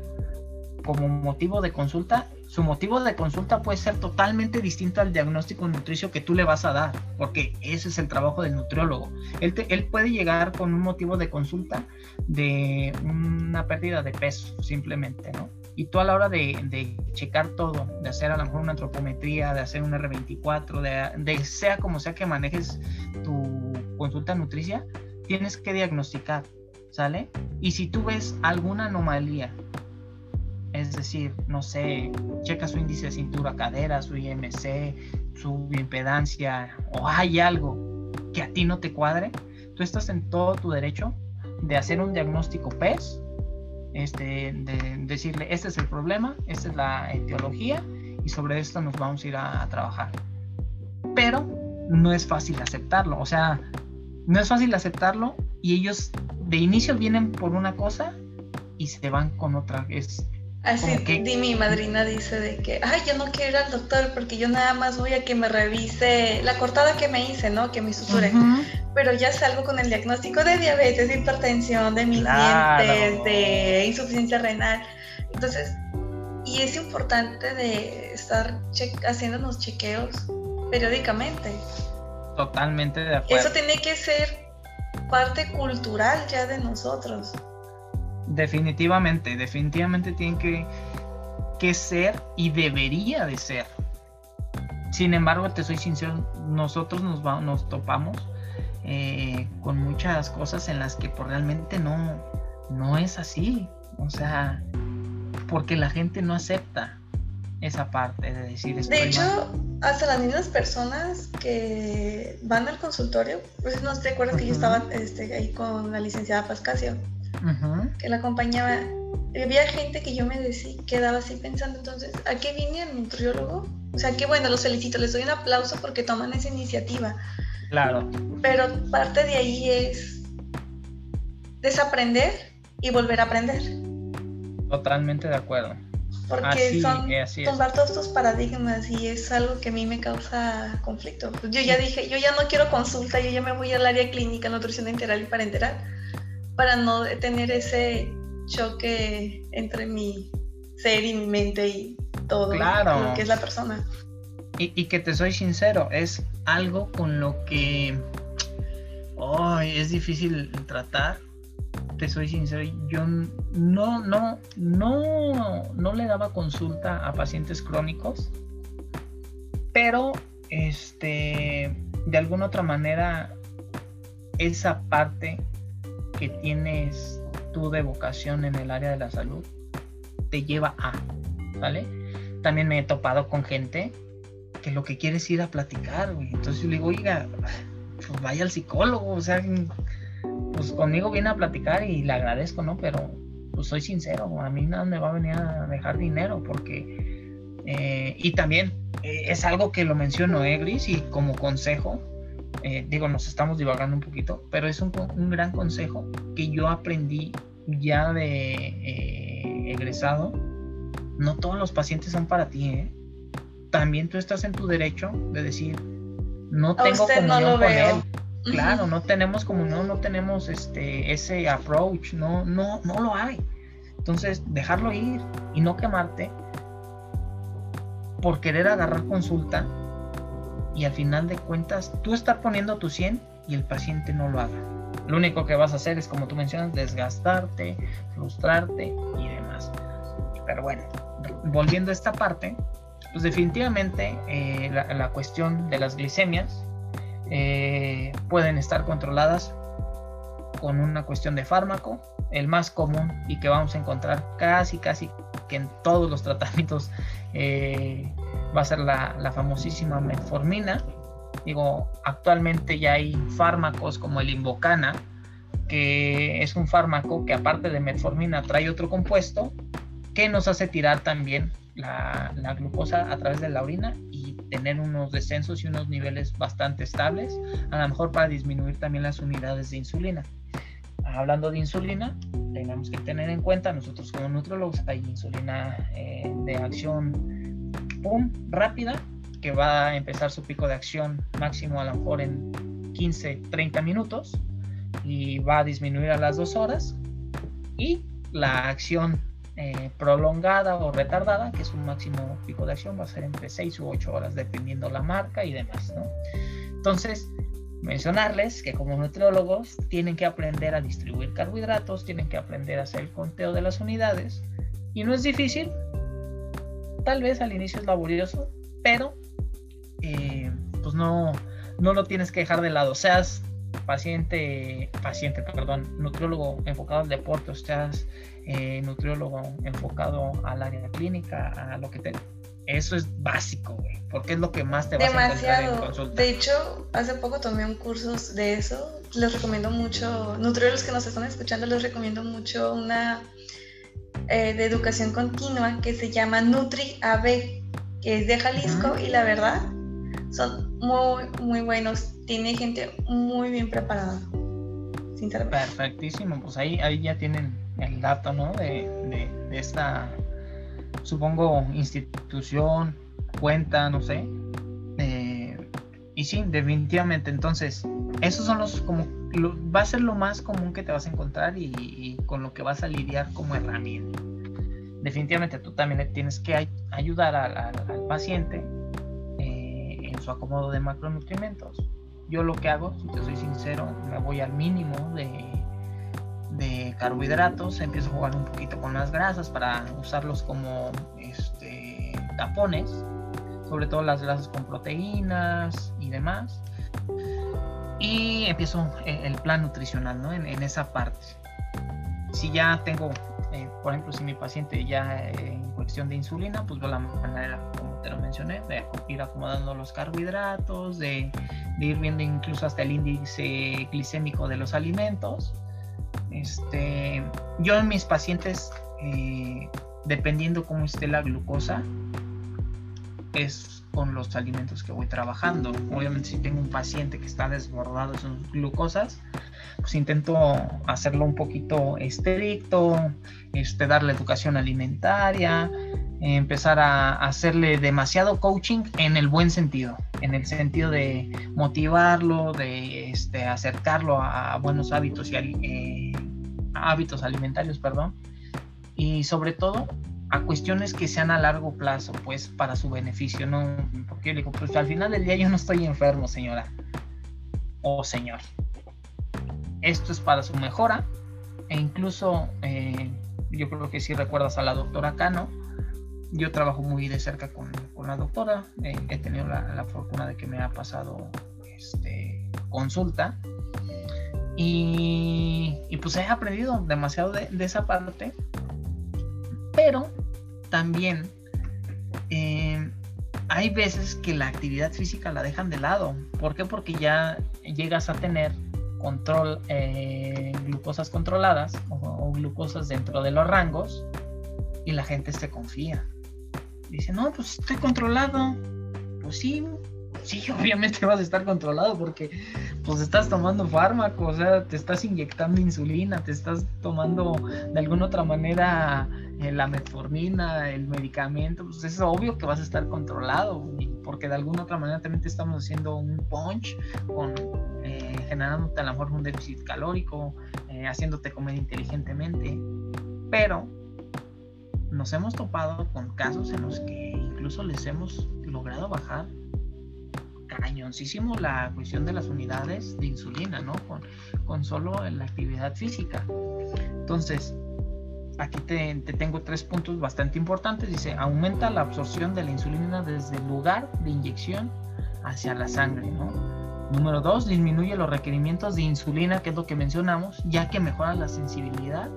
S2: como motivo de consulta, su motivo de consulta puede ser totalmente distinto al diagnóstico nutricio que tú le vas a dar, porque ese es el trabajo del nutriólogo. Él, puede llegar con un motivo de consulta de una pérdida de peso, simplemente, ¿no? Y tú a la hora de, de checar todo, de hacer a lo mejor una antropometría, de hacer un R24, de, de sea como sea que manejes tu consulta nutricia, tienes que diagnosticar, ¿sale? Y si tú ves alguna anomalía es decir, no sé, checa su índice de cintura cadera, su IMC, su impedancia, o hay algo que a ti no te cuadre, tú estás en todo tu derecho de hacer un diagnóstico PES, este, de decirle, este es el problema, esta es la etiología, y sobre esto nos vamos a ir a trabajar. Pero no es fácil aceptarlo, o sea, no es fácil aceptarlo y ellos de inicio vienen por una cosa y se van con otra. Es,
S1: Así, di, mi madrina dice de que, ay, yo no quiero ir al doctor porque yo nada más voy a que me revise la cortada que me hice, ¿no? Que me suture. Pero ya salgo con el diagnóstico de diabetes, de hipertensión, de mis dientes, de insuficiencia renal. Entonces, y es importante de estar haciéndonos chequeos periódicamente.
S2: Totalmente de acuerdo.
S1: Eso tiene que ser parte cultural ya de nosotros.
S2: Definitivamente, definitivamente tiene que, que ser y debería de ser. Sin embargo, te soy sincero, nosotros nos, nos topamos eh, con muchas cosas en las que pues, realmente no, no es así. O sea, porque la gente no acepta esa parte de decir
S1: De hecho, hasta las mismas personas que van al consultorio, pues no te acuerdas que yo estaba este, ahí con la licenciada Pascasio que la acompañaba. Había gente que yo me decía, quedaba así pensando, entonces, ¿a qué viene el nutriólogo? O sea, que bueno, los felicito, les doy un aplauso porque toman esa iniciativa.
S2: Claro.
S1: Pero parte de ahí es desaprender y volver a aprender.
S2: Totalmente de acuerdo.
S1: Porque son tomar todos estos paradigmas y es algo que a mí me causa conflicto. Yo ya dije, yo ya no quiero consulta, yo ya me voy al área clínica, nutrición integral y parenteral para no tener ese choque entre mi ser y mi mente y todo lo que es la persona.
S2: Y, que te soy sincero, es algo con lo que es difícil tratar. Te soy sincero, yo no, no, no, no le daba consulta a pacientes crónicos, pero este, de alguna otra manera, esa parte que tienes tú de vocación en el área de la salud te lleva a, ¿vale? También me he topado con gente que lo que quiere es ir a platicar, güey. Entonces yo le digo, oiga, pues vaya al psicólogo, o sea, pues conmigo viene a platicar y le agradezco, ¿no? Pero pues soy sincero, a mí nada me va a venir a dejar dinero porque... Eh, y también eh, es algo que lo menciono, eh, y como consejo, eh, digo, nos estamos divagando un poquito, pero es un, gran consejo que yo aprendí ya de eh, egresado. No todos los pacientes son para ti, ¿eh? También tú estás en tu derecho de decir, no tengo comunión con él. Claro, no tenemos comunión, no tenemos este, ese approach, no, no, no lo hay. Entonces, dejarlo ir y no quemarte por querer agarrar consulta y al final de cuentas tú estás poniendo tu 100 y el paciente no lo haga. Lo único que vas a hacer es, como tú mencionas, desgastarte, frustrarte y demás. Pero bueno, volviendo a esta parte, pues definitivamente eh, la, cuestión de las glicemias eh, pueden estar controladas con una cuestión de fármaco, el más común y que vamos a encontrar casi, casi que en todos los tratamientos eh, va a ser la, la, famosísima metformina. Digo, actualmente ya hay fármacos como el Invocana, que es un fármaco que aparte de metformina trae otro compuesto que nos hace tirar también la, glucosa a través de la orina y tener unos descensos y unos niveles bastante estables, a lo mejor para disminuir también las unidades de insulina. Hablando de insulina, tenemos que tener en cuenta, nosotros como nutrólogos, hay insulina eh, de acción pum, rápida, que va a empezar su pico de acción máximo a lo mejor en 15, 30 minutos y va a disminuir a las dos horas. Y la acción eh, prolongada o retardada, que es un máximo pico de acción, va a ser entre 6 u 8 horas, dependiendo la marca y demás. ¿no? Entonces, mencionarles que como nutriólogos tienen que aprender a distribuir carbohidratos, tienen que aprender a hacer el conteo de las unidades, y no es difícil, tal vez al inicio es laborioso, pero eh, pues no, no lo tienes que dejar de lado, seas paciente, paciente, perdón, nutriólogo enfocado al deporte, o seas eh, nutriólogo enfocado al área clínica, a lo que te... Eso es básico, güey, porque es lo que más te va
S1: a encontrar en consulta. De hecho, hace poco tomé un curso de eso. Les recomiendo mucho, nutriólogos que nos están escuchando, les recomiendo mucho una eh, de educación continua que se llama Nutri AB, que es de Jalisco y la verdad son muy, muy buenos. Tiene gente muy bien preparada.
S2: Sinceramente. Perfectísimo, pues ahí, ahí ya tienen el dato, ¿no? De, de, esta, supongo, institución, cuenta, no sé. Eh, y sí, definitivamente, entonces, esos son los, como, va a ser lo más común que te vas a encontrar y, con lo que vas a lidiar como herramienta. Definitivamente tú también tienes que ayudar al paciente eh, en su acomodo de macronutrientes. Yo lo que hago, si te soy sincero, me voy al mínimo de de carbohidratos, empiezo a jugar un poquito con las grasas para usarlos como este, tapones, sobre todo las grasas con proteínas y demás. Y empiezo eh, el plan nutricional ¿no? en, esa parte. Si ya tengo, eh, por ejemplo, si mi paciente ya eh, en cuestión de insulina, pues veo la manera, como te lo mencioné, de ir acomodando los carbohidratos, de, de ir viendo incluso hasta el índice glicémico de los alimentos este, yo en mis pacientes, eh, dependiendo cómo esté la glucosa, es con los alimentos que voy trabajando. Obviamente si tengo un paciente que está desbordado de sus glucosas, pues intento hacerlo un poquito estricto, este, darle educación alimentaria, empezar a hacerle demasiado coaching en el buen sentido, en el sentido de motivarlo, de este, acercarlo a buenos hábitos y eh, hábitos alimentarios, perdón, y sobre todo a cuestiones que sean a largo plazo, pues para su beneficio, no, porque yo digo, pues al final del día yo no estoy enfermo, señora. O señor. Esto es para su mejora. E incluso eh, yo creo que si recuerdas a la doctora Cano, yo trabajo muy de cerca con, la doctora, eh, he tenido la, fortuna de que me ha pasado este, consulta. Y, pues he aprendido demasiado de, esa parte, pero también eh, hay veces que la actividad física la dejan de lado. ¿Por qué? Porque ya llegas a tener control, eh, glucosas controladas o, glucosas dentro de los rangos y la gente se confía. Dice, no, pues estoy controlado. Pues sí, sí, obviamente vas a estar controlado porque pues estás tomando fármaco, o sea, te estás inyectando insulina, te estás tomando de alguna otra manera la metformina, el medicamento, pues es obvio que vas a estar controlado, porque de alguna otra manera también te estamos haciendo un punch, con, eh, generándote a lo mejor un déficit calórico, eh, haciéndote comer inteligentemente, pero nos hemos topado con casos en los que incluso les hemos logrado bajar cañoncísimo la cuestión de las unidades de insulina, ¿no? Con, con solo la actividad física. Entonces, aquí te, tengo tres puntos bastante importantes. Dice, aumenta la absorción de la insulina desde el lugar de inyección hacia la sangre, ¿no? Número dos, disminuye los requerimientos de insulina, que es lo que mencionamos, ya que mejora la sensibilidad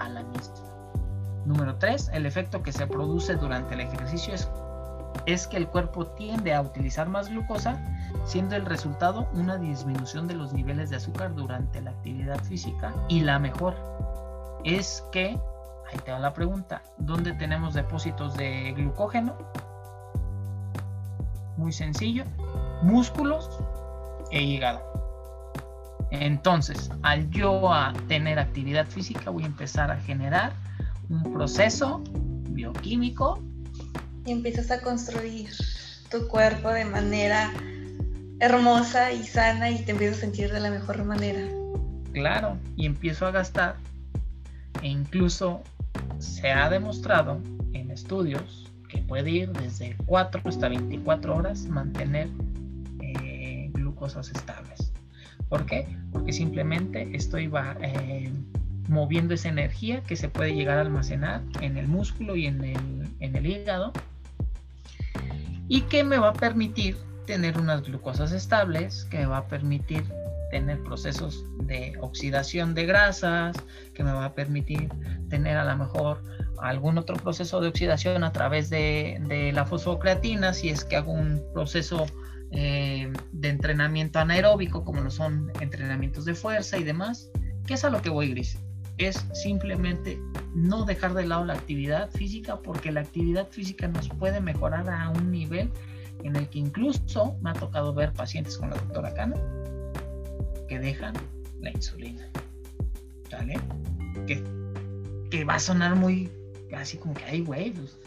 S2: a la misma. Número tres, el efecto que se produce durante el ejercicio es, es que el cuerpo tiende a utilizar más glucosa, siendo el resultado una disminución de los niveles de azúcar durante la actividad física. Y la mejor es que Ahí te va la pregunta. ¿Dónde tenemos depósitos de glucógeno? Muy sencillo. Músculos e hígado. Entonces, al yo a tener actividad física, voy a empezar a generar un proceso bioquímico.
S1: Y empiezas a construir tu cuerpo de manera hermosa y sana y te empiezas a sentir de la mejor manera.
S2: Claro, y empiezo a gastar e incluso se ha demostrado en estudios que puede ir desde 4 hasta 24 horas mantener eh, glucosas estables. ¿Por qué? Porque simplemente estoy eh, moviendo esa energía que se puede llegar a almacenar en el músculo y en el, en el hígado y que me va a permitir tener unas glucosas estables, que me va a permitir tener procesos de oxidación de grasas, que me va a permitir tener a lo mejor algún otro proceso de oxidación a través de, la fosfocreatina, si es que hago un proceso eh, de entrenamiento anaeróbico, como lo son entrenamientos de fuerza y demás, que es a lo que voy, Gris. Es simplemente no dejar de lado la actividad física, porque la actividad física nos puede mejorar a un nivel en el que incluso me ha tocado ver pacientes con la doctora Cana que dejan la insulina. ¿Vale? Que, que va a sonar muy así como que, hay güey, pues,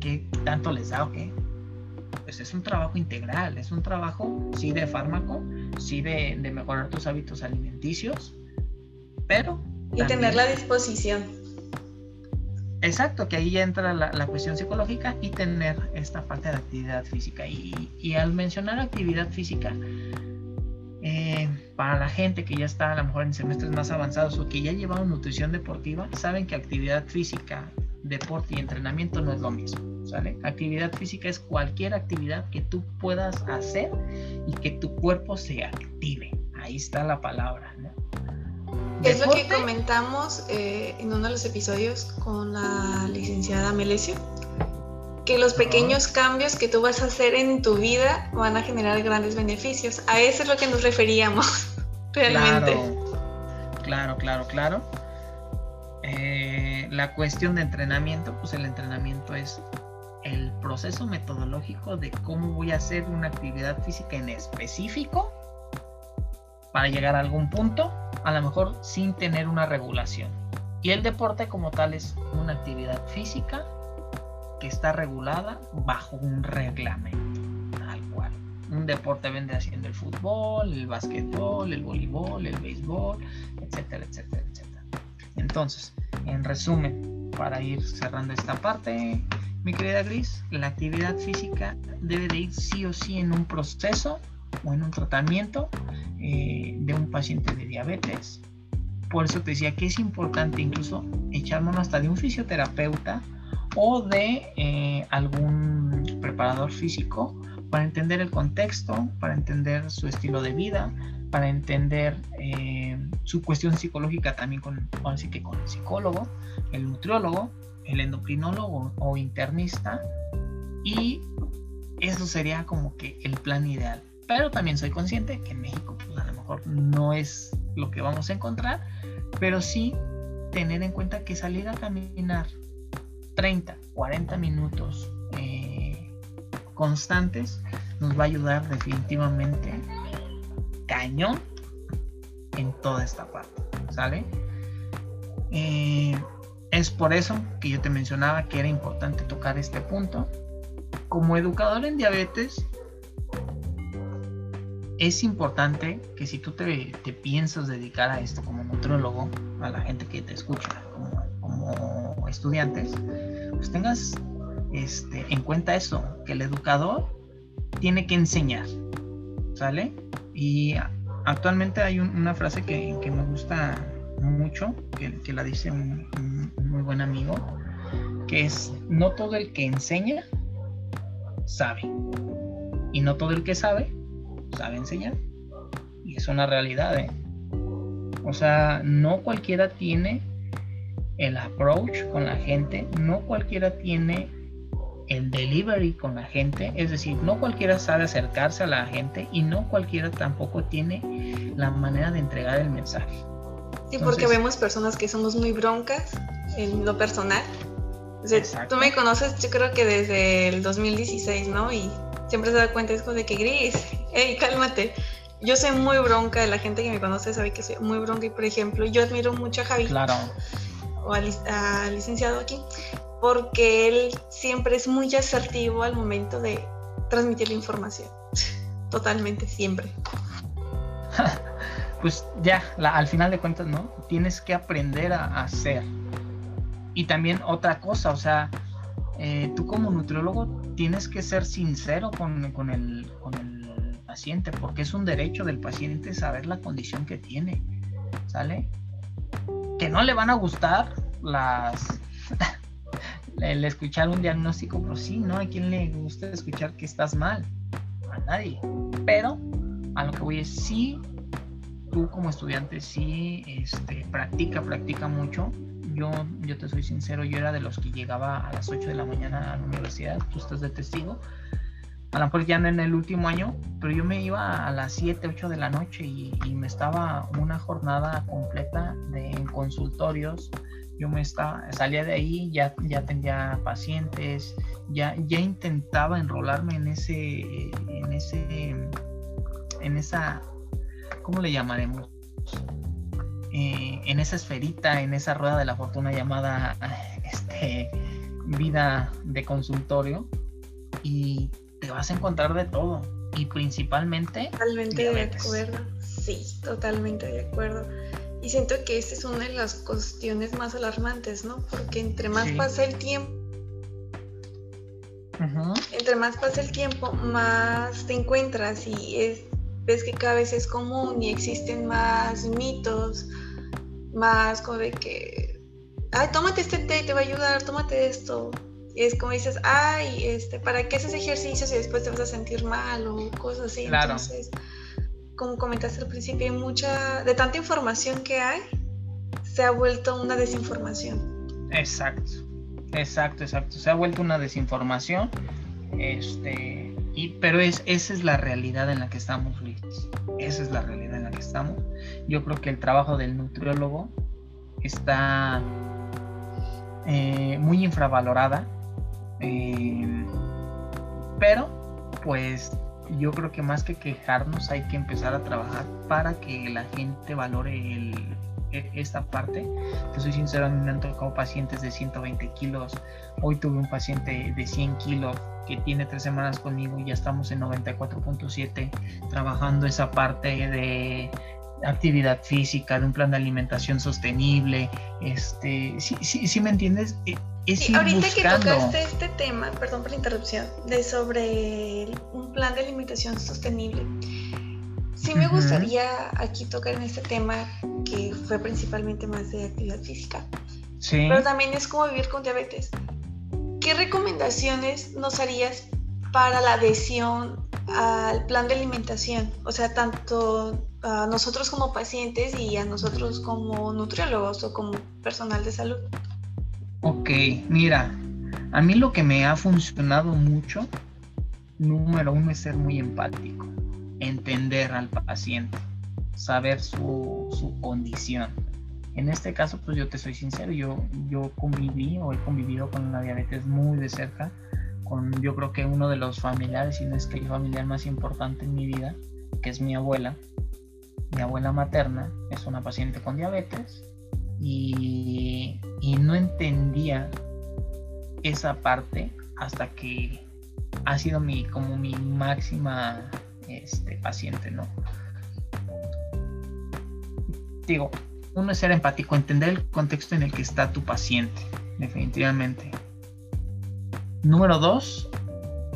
S2: ¿qué tanto les da o qué? Pues es un trabajo integral, es un trabajo, sí, de fármaco, sí, de, mejorar tus hábitos alimenticios, pero...
S1: Y tener la disposición.
S2: Exacto, que ahí ya entra la, la, cuestión psicológica y tener esta parte de actividad física. Y, y al mencionar actividad física, eh, para la gente que ya está a lo mejor en semestres más avanzados o que ya llevaron nutrición deportiva, saben que actividad física, deporte y entrenamiento no es lo mismo, ¿sale? Actividad física es cualquier actividad que tú puedas hacer y que tu cuerpo se active. Ahí está la palabra, ¿no?
S1: Es lo que comentamos eh, en uno de los episodios con la licenciada Melesio que los pequeños cambios que tú vas a hacer en tu vida van a generar grandes beneficios. A eso es lo que nos referíamos realmente.
S2: Claro, claro, claro. Eh, la cuestión de entrenamiento, pues el entrenamiento es el proceso metodológico de cómo voy a hacer una actividad física en específico para llegar a algún punto, a lo mejor sin tener una regulación. Y el deporte como tal es una actividad física está regulada bajo un reglamento, tal cual. Un deporte vende haciendo el fútbol, el básquetbol, el voleibol, el béisbol, etcétera, etcétera, etcétera. Entonces, en resumen, para ir cerrando esta parte, mi querida Gris, la actividad física debe de ir sí o sí en un proceso o en un tratamiento eh, de un paciente de diabetes. Por eso te decía que es importante incluso echar mano hasta de un fisioterapeuta o de eh, algún preparador físico para entender el contexto, para entender su estilo de vida, para entender eh, su cuestión psicológica también con, así que con el psicólogo, el nutriólogo, el endocrinólogo o internista y eso sería como que el plan ideal. Pero también soy consciente que en México pues, a lo mejor no es lo que vamos a encontrar, pero sí tener en cuenta que salir a caminar 30, 40 minutos eh, constantes nos va a ayudar definitivamente cañón en toda esta parte, ¿sale? Eh, es por eso que yo te mencionaba que era importante tocar este punto. Como educador en diabetes, es importante que si tú te, piensas dedicar a esto como nutriólogo, a la gente que te escucha, como estudiantes, pues tengas este, en cuenta eso, que el educador tiene que enseñar, ¿sale? Y actualmente hay una frase que, me gusta mucho, que, la dice un, muy buen amigo, que es no todo el que enseña sabe. Y no todo el que sabe sabe enseñar. Y es una realidad, ¿eh? O sea, no cualquiera tiene el approach con la gente, no cualquiera tiene el delivery con la gente, es decir, no cualquiera sabe acercarse a la gente y no cualquiera tampoco tiene la manera de entregar el mensaje.
S1: Sí, porque vemos personas que somos muy broncas en lo personal. tú me conoces, yo creo que desde el 2016, ¿no? Y siempre se da cuenta es como de que Gris, hey, cálmate. Yo soy muy bronca, la gente que me conoce sabe que soy muy bronca y por ejemplo, yo admiro mucho a Javi.
S2: Claro.
S1: O al licenciado aquí, porque él siempre es muy asertivo al momento de transmitir la información. Totalmente, siempre.
S2: pues ya, al final de cuentas, ¿no? Tienes que aprender a, hacer. Y también otra cosa, o sea, eh, tú como nutriólogo tienes que ser sincero con, con, el, con el paciente, porque es un derecho del paciente saber la condición que tiene, ¿sale? Que no le van a gustar las el escuchar un diagnóstico, pero sí, ¿no? ¿A quién le gusta escuchar que estás mal? A nadie. Pero a lo que voy es, sí, tú como estudiante sí este, practica, practica mucho. Yo, yo te soy sincero, yo era de los que llegaba a las 8 de la mañana a la universidad, tú estás de testigo. A lo mejor ya en el último año, pero yo me iba a las 7, 8 de la noche y, me estaba una jornada completa de, en consultorios, yo me estaba, salía de ahí, ya, ya pacientes, ya, ya intentaba enrolarme en ese, en ese, en esa, ¿cómo le llamaremos? Eh, en esa esferita, en esa rueda de la fortuna llamada este, vida de consultorio y te vas a encontrar de todo. Y principalmente
S1: totalmente de acuerdo. Sí totalmente de acuerdo. Y siento que esta es una de las cuestiones más alarmantes, ¿no? Porque entre más pasa el tiempo, entre más pasa el tiempo, más te encuentras. Y es, ves que cada vez es común y existen más mitos, más como de que, ay, tómate este té, te va a ayudar, tómate esto. Y es como dices, ay, este, ¿para qué haces ejercicios y después te vas a sentir mal o cosas así?
S2: Claro.
S1: Entonces, como comentaste al principio, hay mucha, de tanta información que hay, se ha vuelto una desinformación.
S2: Exacto, exacto, exacto. Se ha vuelto una desinformación, este, y, pero es, esa es la realidad en la que estamos, Luis. Esa es la realidad en la que estamos. Yo creo que el trabajo del nutriólogo está eh, muy infravalorada, eh, pero pues yo creo que más que quejarnos hay que empezar a trabajar para que la gente valore e, esta parte. Te soy sincero, a mí me han tocado pacientes de 120 kilos. Hoy tuve un paciente de 100 kilos que tiene tres semanas conmigo y ya estamos en 94.7 trabajando esa parte de actividad física, de un plan de alimentación sostenible. Este, sí, sí, sí me entiendes. E,
S1: ahorita que tocaste este tema, perdón por la interrupción, de sobre un plan de alimentación sostenible, sí me gustaría aquí tocar en este tema que fue principalmente más de actividad física,
S2: sí.
S1: pero también es como vivir con diabetes. ¿Qué recomendaciones nos harías para la adhesión al plan de alimentación? O sea, tanto a nosotros como pacientes y a nosotros como nutriólogos o como personal de salud.
S2: Ok, mira, a mí lo que me ha funcionado mucho, número uno, es ser muy empático, entender al paciente, saber su, condición. En este caso, pues yo te soy sincero, yo, yo conviví o he convivido con la diabetes muy de cerca, con yo creo que uno de los familiares, si no es que el familiar más importante en mi vida, que es mi abuela. Mi abuela materna es una paciente con diabetes y, no entendía esa parte hasta que ha sido mi como mi máxima este, paciente, ¿no? Digo, uno es ser empático, entender el contexto en el que está tu paciente, definitivamente. Número dos,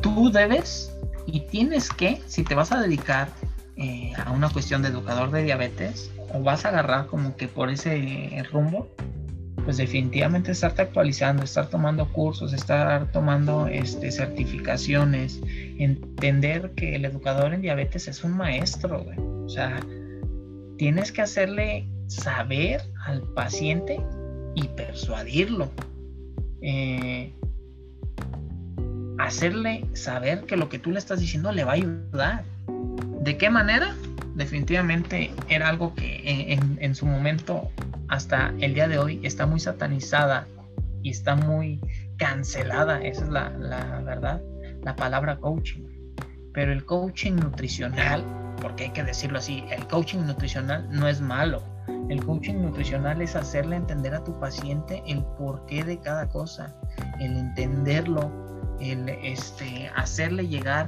S2: tú debes y tienes que, si te vas a dedicar eh, a una cuestión de educador de diabetes, o vas a agarrar como que por ese rumbo, pues definitivamente estarte actualizando, estar tomando cursos, estar tomando este, certificaciones, entender que el educador en diabetes es un maestro, O sea, tienes que hacerle saber al paciente y persuadirlo. Eh, hacerle saber que lo que tú le estás diciendo le va a ayudar. ¿De qué manera? Definitivamente era algo que en, su momento, hasta el día de hoy, está muy satanizada y está muy cancelada, esa es la, la verdad, la palabra coaching. Pero el coaching nutricional, porque hay que decirlo así, el coaching nutricional no es malo. El coaching nutricional es hacerle entender a tu paciente el porqué de cada cosa, el entenderlo, el este, hacerle llegar,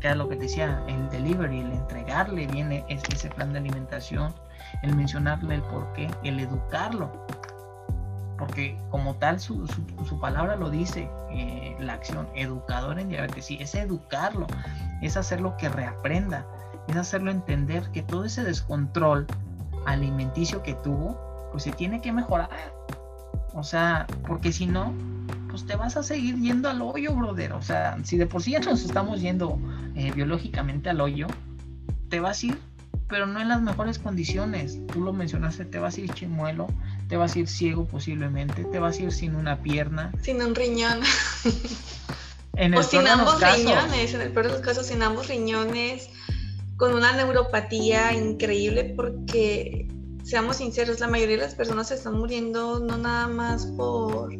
S2: que era lo que decía, el delivery, el entregarle bien e, ese plan de alimentación, el mencionarle el porqué, el educarlo. Porque como tal su, su, palabra lo dice, eh, la acción, educador en diabetes, sí, es educarlo, es hacerlo que reaprenda, es hacerlo entender que todo ese descontrol alimenticio que tuvo, pues se tiene que mejorar. O sea, porque si no, pues te vas a seguir yendo al hoyo, brother. O sea, si de por sí ya nos estamos yendo eh, biológicamente al hoyo, te vas a ir, pero no en las mejores condiciones. Tú lo mencionaste, te vas a ir chimuelo, te vas a ir ciego posiblemente, te vas a ir sin una pierna.
S1: Sin un riñón. o sin ambos riñones, en el peor de los casos, sin ambos riñones, con una neuropatía increíble porque seamos sinceros, la mayoría de las personas se están muriendo no nada más por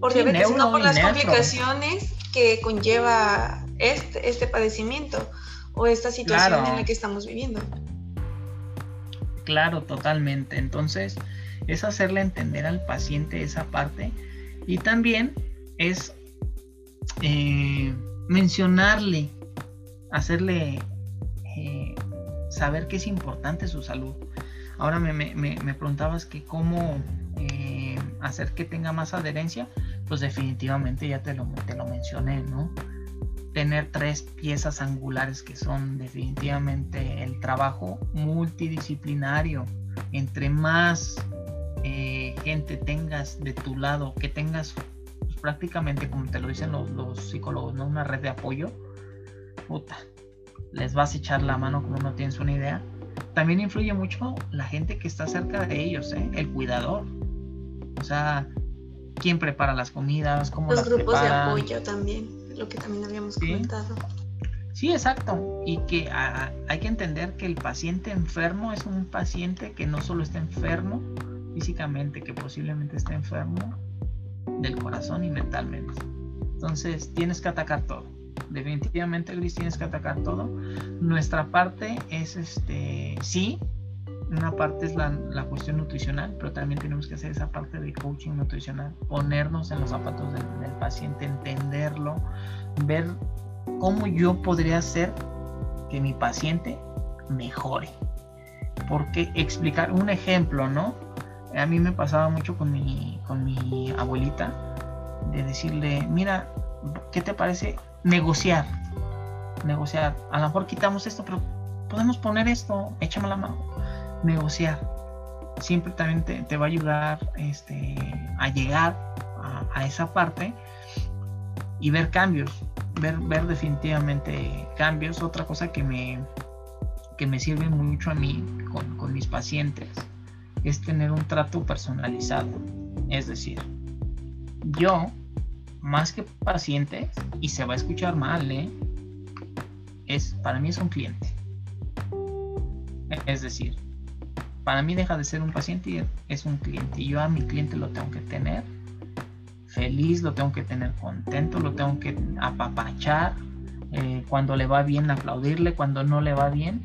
S1: por diabetes, sino por las complicaciones que conlleva este, este padecimiento o esta situación en la que estamos viviendo.
S2: Claro, totalmente. Entonces, es hacerle entender al paciente esa parte y también es eh, mencionarle, hacerle eh, saber que es importante su salud. Ahora me, me preguntabas que cómo eh, hacer que tenga más adherencia, pues definitivamente ya te lo, te lo mencioné, ¿no? Tener tres piezas angulares que son definitivamente el trabajo multidisciplinario. Entre más eh, gente tengas de tu lado, que tengas pues, prácticamente, como te lo dicen los, los, psicólogos, ¿no? Una red de apoyo, puta, les vas a echar la mano como no tienes una idea. También influye mucho la gente que está cerca de ellos, ¿eh? el cuidador o sea, quién prepara las comidas, cómo
S1: Los grupos de apoyo también, lo que también habíamos comentado.
S2: Sí, exacto. Y que hay que entender que el paciente enfermo es un paciente que no solo está enfermo físicamente, que posiblemente está enfermo del corazón y mentalmente. Entonces tienes que atacar todo. Definitivamente, Gris, tienes que atacar todo. Nuestra parte es este, sí, una parte es la, cuestión nutricional, pero también tenemos que hacer esa parte de coaching nutricional, ponernos en los zapatos del, paciente, entenderlo, ver cómo yo podría hacer que mi paciente mejore. Porque explicar un ejemplo, ¿no? A mí me pasaba mucho con mi, con mi abuelita de decirle, mira, ¿qué te parece negociar? Negociar. A lo mejor quitamos esto, pero podemos poner esto, échame la mano negociar. Siempre también te, va a ayudar este, a llegar a, esa parte y ver cambios, ver, ver definitivamente cambios. Otra cosa que me, que me sirve mucho a mí con, con mis pacientes es tener un trato personalizado. Es decir, yo, más que paciente, y se va a escuchar mal, ¿eh? es, para mí es un cliente. Es decir, para mí deja de ser un paciente y es un cliente. Y yo a mi cliente lo tengo que tener feliz, lo tengo que tener contento, lo tengo que apapachar. Eh, cuando le va bien, aplaudirle. Cuando no le va bien,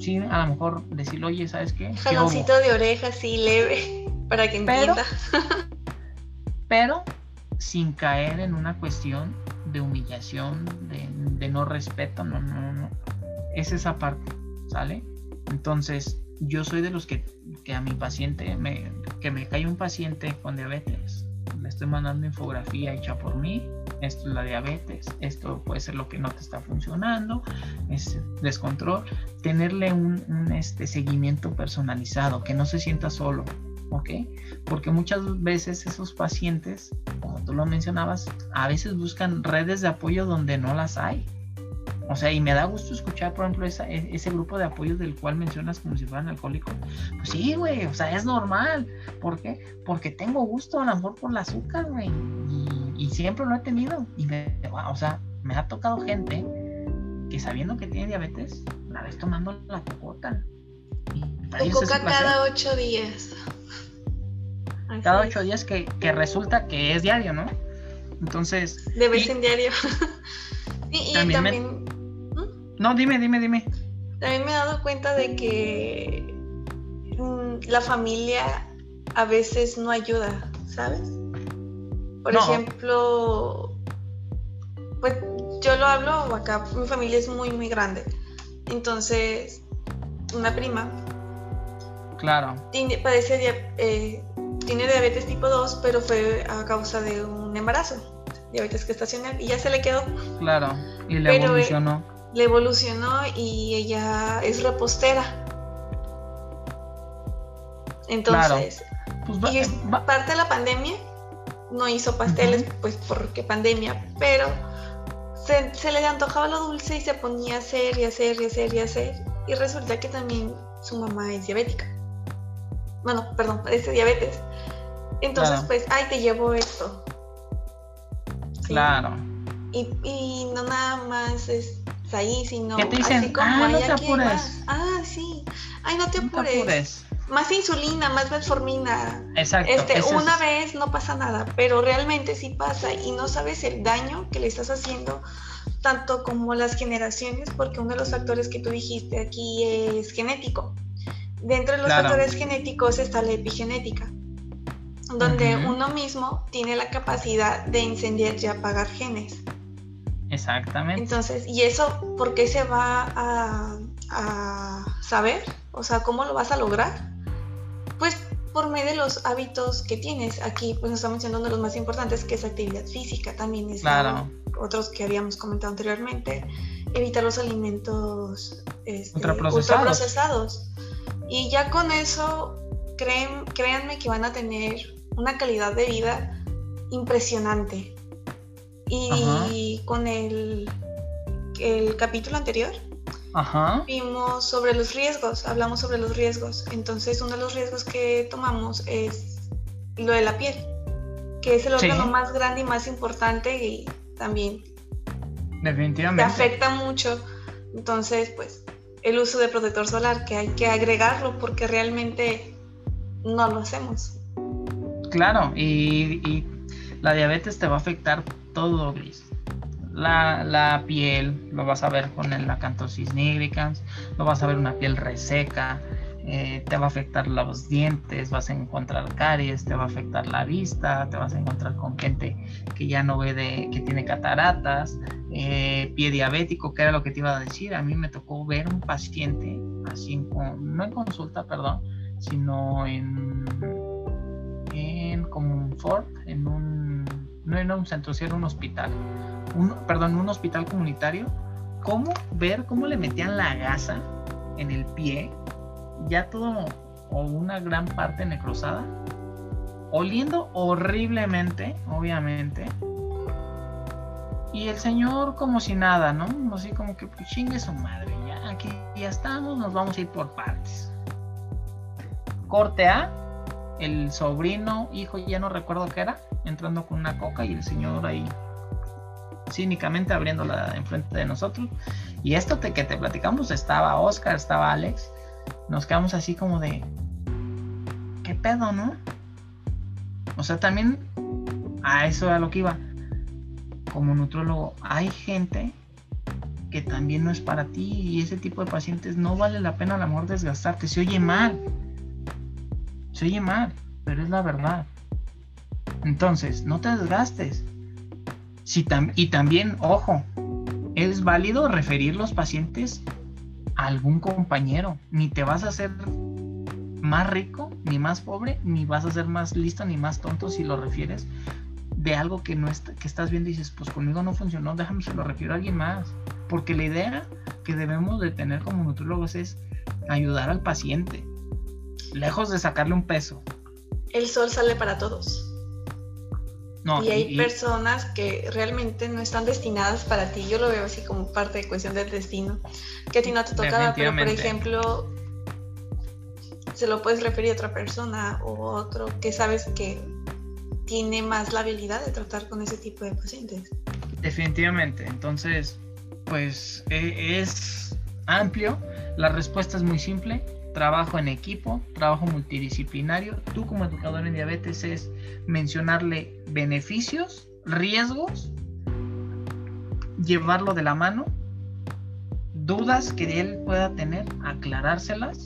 S2: sí, a lo mejor decirle, oye, ¿sabes qué?
S1: Jaloncito de oreja, sí, leve, para que entienda.
S2: Pero, sin caer en una cuestión de humillación, de, de no respeto, no, no, no. Es esa parte, ¿sale? Entonces, yo soy de los que, a mi paciente, me, que me cae un paciente con diabetes, le estoy mandando infografía hecha por mí, esto es la diabetes, esto puede ser lo que no te está funcionando, es descontrol, tenerle un, este seguimiento personalizado, que no se sienta solo, ¿ok? Porque muchas veces esos pacientes, como tú lo mencionabas, a veces buscan redes de apoyo donde no las hay. O sea, y me da gusto escuchar, por ejemplo, e, ese grupo de apoyo del cual mencionas como si fueran alcohólicos. Pues sí, güey, o sea, es normal. ¿Por qué? Porque tengo gusto a lo mejor por el azúcar, güey. Y, siempre lo he tenido. Y me, o sea, me ha tocado gente que sabiendo que tiene diabetes, la ves tomando la cocota.
S1: Y coca cada ocho días.
S2: cada ocho días que, resulta que es diario, ¿no? Entonces.
S1: De vez en diario. y, también.
S2: ¿Mm? No, dime, dime, dime.
S1: También me he dado cuenta de que mm, la familia a veces no ayuda, ¿sabes? Por ejemplo, pues yo lo hablo acá, mi familia es muy, muy grande. Entonces, una prima.
S2: Claro.
S1: Tiene, padece, eh, tiene diabetes tipo 2, pero fue a causa de un embarazo, diabetes gestacional, y ya se le quedó.
S2: Claro, y le evolucionó.
S1: Le evolucionó y ella es repostera. Entonces, pues y parte de la pandemia, no hizo pasteles, pues porque pandemia, pero se, le antojaba lo dulce y se ponía a hacer y hacer y hacer y hacer. Y resulta que también su mamá es diabética. Bueno, perdón, padece diabetes. Entonces, pues, ay, te llevo esto.
S2: Claro.
S1: Y, no nada más es ahí, sino
S2: ¿Qué te dicen? así como ah, no te apures.
S1: Ah, sí. Ay, no te apures más insulina, más metformina.
S2: Exacto.
S1: Este, una vez no pasa nada, pero realmente sí pasa y no sabes el daño que le estás haciendo tanto como las generaciones, porque uno de los factores que tú dijiste aquí es genético. Dentro de los factores genéticos está la epigenética, donde uno mismo tiene la capacidad de incendiar y apagar genes.
S2: Exactamente.
S1: Entonces, ¿y eso por qué se va a, a saber? O sea, ¿cómo lo vas a lograr? Pues por medio de los hábitos que tienes. Aquí pues nos está mencionando los más importantes, que es actividad física, también es
S2: claro.
S1: otros que habíamos comentado anteriormente. Evitar los alimentos este,
S2: ultraprocesados.
S1: Y ya con eso, creen, créanme que van a tener una calidad de vida impresionante. Y con el, el capítulo anterior, Vimos sobre los riesgos, hablamos sobre los riesgos. Entonces, uno de los riesgos que tomamos es lo de la piel, que es el órgano más grande y más importante y también
S2: Definitivamente.
S1: te afecta mucho. Entonces, pues, el uso de protector solar, que hay que agregarlo porque realmente no lo hacemos.
S2: Claro, y, y la diabetes te va a afectar todo, Gris la, piel, lo vas a ver con el acantosis nigricans, lo vas a ver una piel reseca, eh, te va a afectar los dientes, vas a encontrar caries, te va a afectar la vista, te vas a encontrar con gente que ya no ve de, que tiene cataratas, eh, pie diabético, que era lo que te iba a decir. A mí me tocó ver un paciente, así no en consulta, perdón, sino en, en Ford, en un, no en un centro, sino en un hospital un, perdón, un hospital comunitario, cómo ver cómo le metían la gasa en el pie, ya todo o una gran parte necrosada, oliendo horriblemente, obviamente. Y el señor como si nada, ¿no? Así como que pues chingue su madre, ya aquí ya estamos, nos vamos a ir por partes. Corte A, el sobrino, hijo, ya no recuerdo qué era, entrando con una coca y el señor ahí cínicamente abriéndola enfrente de nosotros. Y esto que te platicamos, estaba Oscar, estaba Alex, nos quedamos así como de, ¿qué pedo, no? O sea, también a eso a lo que iba. Como nutrólogo, hay gente que también no es para ti y ese tipo de pacientes no vale la pena a lo mejor desgastarte. Se oye mal. Se oye mal, pero es la verdad. Entonces, no te desgastes y también, ojo, es válido referir los pacientes a algún compañero. Ni te vas a hacer más rico, ni más pobre, ni vas a ser más listo, ni más tonto si lo refieres de algo que no que estás viendo y dices, pues conmigo no funcionó, déjame se lo refiero a alguien más. Porque la idea que debemos de tener como nutrólogos es ayudar al paciente, lejos de sacarle un peso,
S1: el sol sale para todos. y hay personas que realmente no están destinadas para ti. Yo lo veo así como parte de cuestión del destino. Que a ti no te tocaba, pero por ejemplo, se lo puedes referir a otra persona o otro que sabes que tiene más la habilidad de tratar con ese tipo de pacientes.
S2: Definitivamente. Entonces, pues e, es amplio. La respuesta es muy simple trabajo en equipo, trabajo multidisciplinario. Tú como educador en diabetes es mencionarle beneficios, riesgos, llevarlo de la mano, dudas que él pueda tener, aclarárselas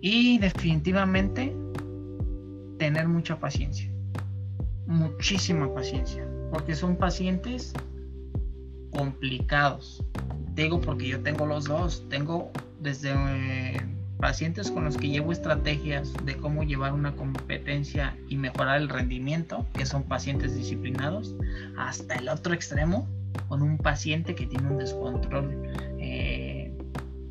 S2: y definitivamente tener mucha paciencia, muchísima paciencia, porque son pacientes complicados. Digo porque yo tengo los dos, tengo desde eh, pacientes con los que llevo estrategias de cómo llevar una competencia y mejorar el rendimiento, que son pacientes disciplinados, hasta el otro extremo, con un paciente que tiene un descontrol eh,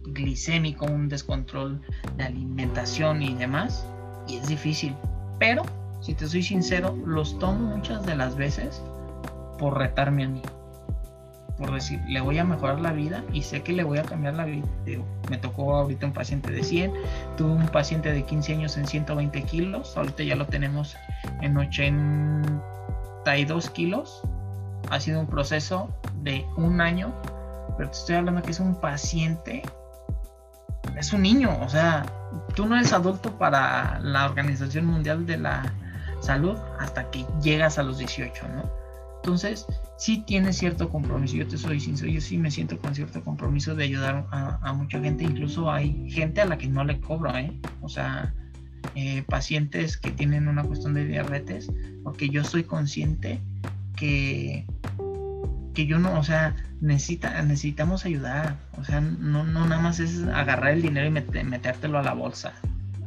S2: glicémico, un descontrol de alimentación y demás, y es difícil. Pero, si te soy sincero, los tomo muchas de las veces por retarme a mí por decir, le voy a mejorar la vida y sé que le voy a cambiar la vida. me tocó ahorita un paciente de 100, tuve un paciente de 15 años en 120 kilos, ahorita ya lo tenemos en 82 kilos. Ha sido un proceso de un año, pero te estoy hablando que es un paciente, es un niño, o sea, tú no eres adulto para la Organización Mundial de la Salud hasta que llegas a los 18, ¿no? Entonces, sí tiene cierto compromiso. Yo te soy sincero, yo sí me siento con cierto compromiso de ayudar a, mucha gente. Incluso hay gente a la que no le cobro, ¿eh? O sea, eh, pacientes que tienen una cuestión de diabetes, porque yo soy consciente que, que yo no, o sea, necesita, necesitamos ayudar. O sea, no, no nada más es agarrar el dinero y metértelo a la bolsa.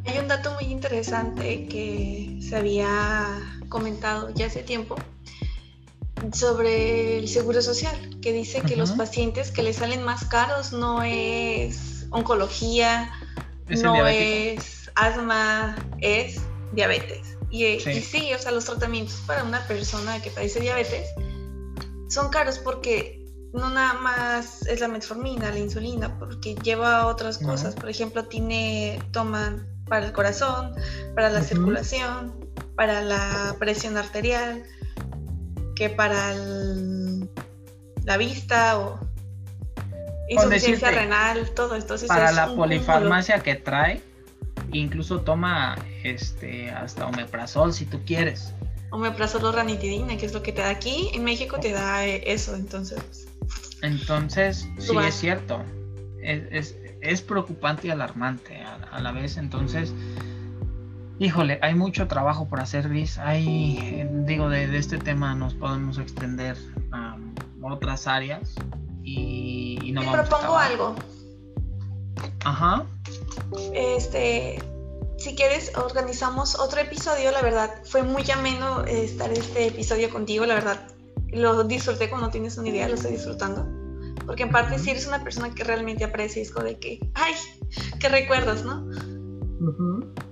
S1: Hay un dato muy interesante que se había comentado ya hace tiempo sobre el seguro social, que dice que los pacientes que le salen más caros no es oncología, no es asma, es diabetes. Y sí. y sí, o sea, los tratamientos para una persona que padece diabetes son caros porque no nada más es la metformina, la insulina, porque lleva otras cosas. Por ejemplo, tiene, toman para el corazón, para la circulación, para la presión arterial, que para la vista o insuficiencia renal, todo esto.
S2: para la polifarmacia que trae, incluso toma este hasta omeprazol si tú quieres.
S1: Omeprazol o ranitidina, que es lo que te da aquí. En México te da eh, eso, entonces.
S2: Entonces, sí es cierto. Es, es, preocupante y alarmante a la vez. Entonces, Híjole, hay mucho trabajo por hacer, Gris. Hay, digo, de, este tema nos podemos extender a otras áreas y, y no
S1: Te propongo algo.
S2: Ajá.
S1: Este, si quieres, organizamos otro episodio. La verdad, fue muy ameno estar este episodio contigo. La verdad, lo disfruté como no tienes una idea, lo estoy disfrutando. Porque en parte, si eres una persona que realmente aprecia, es de que, ay, qué recuerdos, ¿no? Ajá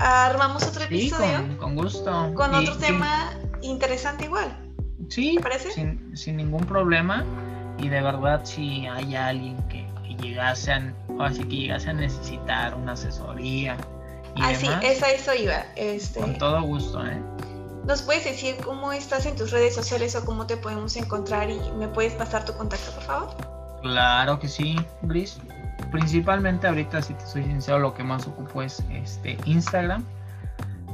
S1: armamos otro episodio.
S2: con, gusto.
S1: Con otro tema interesante igual.
S2: Sí, parece? Sin, sin, ningún problema. Y de verdad, si hay alguien que, llegase a, así que llegase a necesitar una asesoría.
S1: Y ah, sí, esa, eso iba. Este,
S2: con todo gusto, ¿eh?
S1: ¿Nos puedes decir cómo estás en tus redes sociales o cómo te podemos encontrar y me puedes pasar tu contacto, por favor?
S2: Claro que sí, Brice principalmente ahorita, si te soy sincero, lo que más ocupo es este Instagram.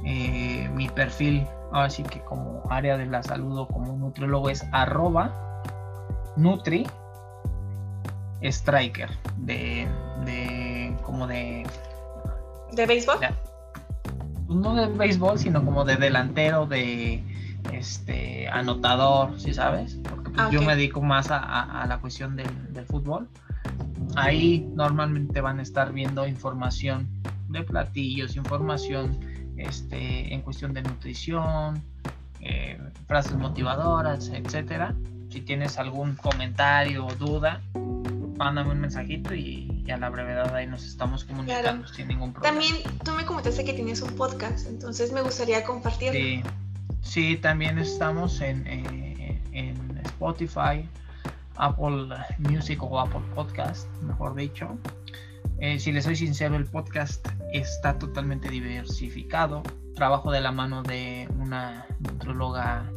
S2: Eh, mi perfil, ahora sí que como área de la salud o como nutriólogo es arroba nutri striker de, de como de
S1: de béisbol
S2: no de béisbol sino como de delantero de este anotador si sabes porque pues, ah, yo me dedico más a, la cuestión del, del fútbol Ahí normalmente van a estar viendo información de platillos, información este, en cuestión de nutrición, eh, frases motivadoras, etcétera. Si tienes algún comentario o duda, mándame un mensajito y, a la brevedad ahí nos estamos comunicando sin ningún problema.
S1: También tú me comentaste que tienes un podcast, entonces me gustaría compartirlo.
S2: Sí, sí también estamos en, eh, en Spotify, Apple Music o Apple Podcast, mejor dicho. Eh, si les soy sincero, el podcast está totalmente diversificado. Trabajo de la mano de una nutróloga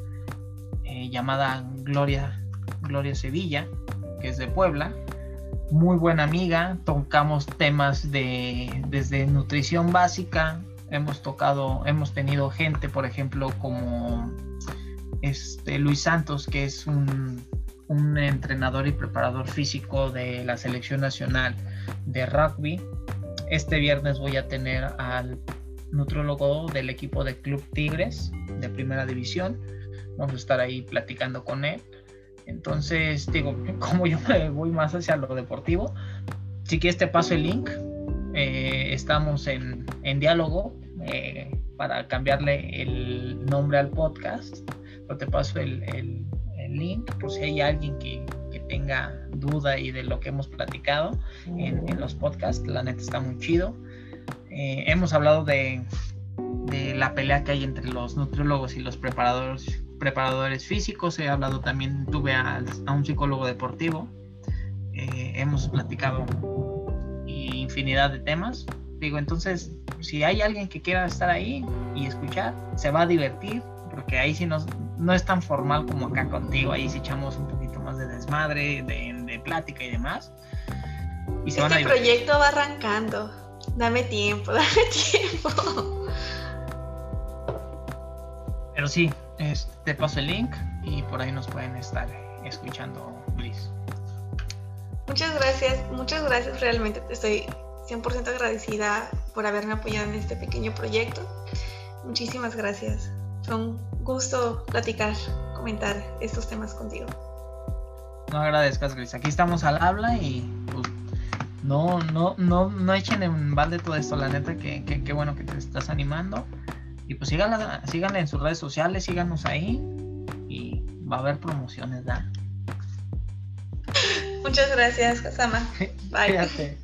S2: eh, llamada Gloria, Gloria Sevilla, que es de Puebla. Muy buena amiga, tocamos temas de desde nutrición básica, hemos tocado, hemos tenido gente, por ejemplo, como este Luis Santos, que es un un entrenador y preparador físico de la selección nacional de rugby. Este viernes voy a tener al nutrólogo del equipo de Club Tigres de primera división. Vamos a estar ahí platicando con él. Entonces, digo, como yo me voy más hacia lo deportivo, si quieres te paso el link. Eh, estamos en, diálogo eh, para cambiarle el nombre al podcast. Pero te paso el, link por si hay alguien que, tenga duda y de lo que hemos platicado en, los podcasts. La neta está muy chido. Eh, hemos hablado de, de, la pelea que hay entre los nutriólogos y los preparadores, preparadores físicos. He hablado también, tuve a, un psicólogo deportivo. Eh, hemos platicado infinidad de temas. Digo, entonces, si hay alguien que quiera estar ahí y escuchar, se va a divertir, porque ahí sí nos, no es tan formal como acá contigo, ahí sí echamos un poquito más de desmadre, de, plática y demás.
S1: Y se este proyecto va arrancando. Dame tiempo, dame tiempo.
S2: Pero sí, te paso el link y por ahí nos pueden estar escuchando, Liz.
S1: Muchas gracias, muchas gracias. Realmente te estoy 100% agradecida por haberme apoyado en este pequeño proyecto. Muchísimas gracias. Fue un gusto platicar, comentar estos temas contigo.
S2: No agradezcas, Gris. Aquí estamos al habla y pues, no, no, no, no echen en balde todo esto, la neta, que, que, bueno que te estás animando. Y pues síganla, síganla en sus redes sociales, síganos ahí y va a haber promociones, ¿da?
S1: Muchas gracias, Kasama.
S2: Bye.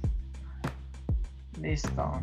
S2: Listo.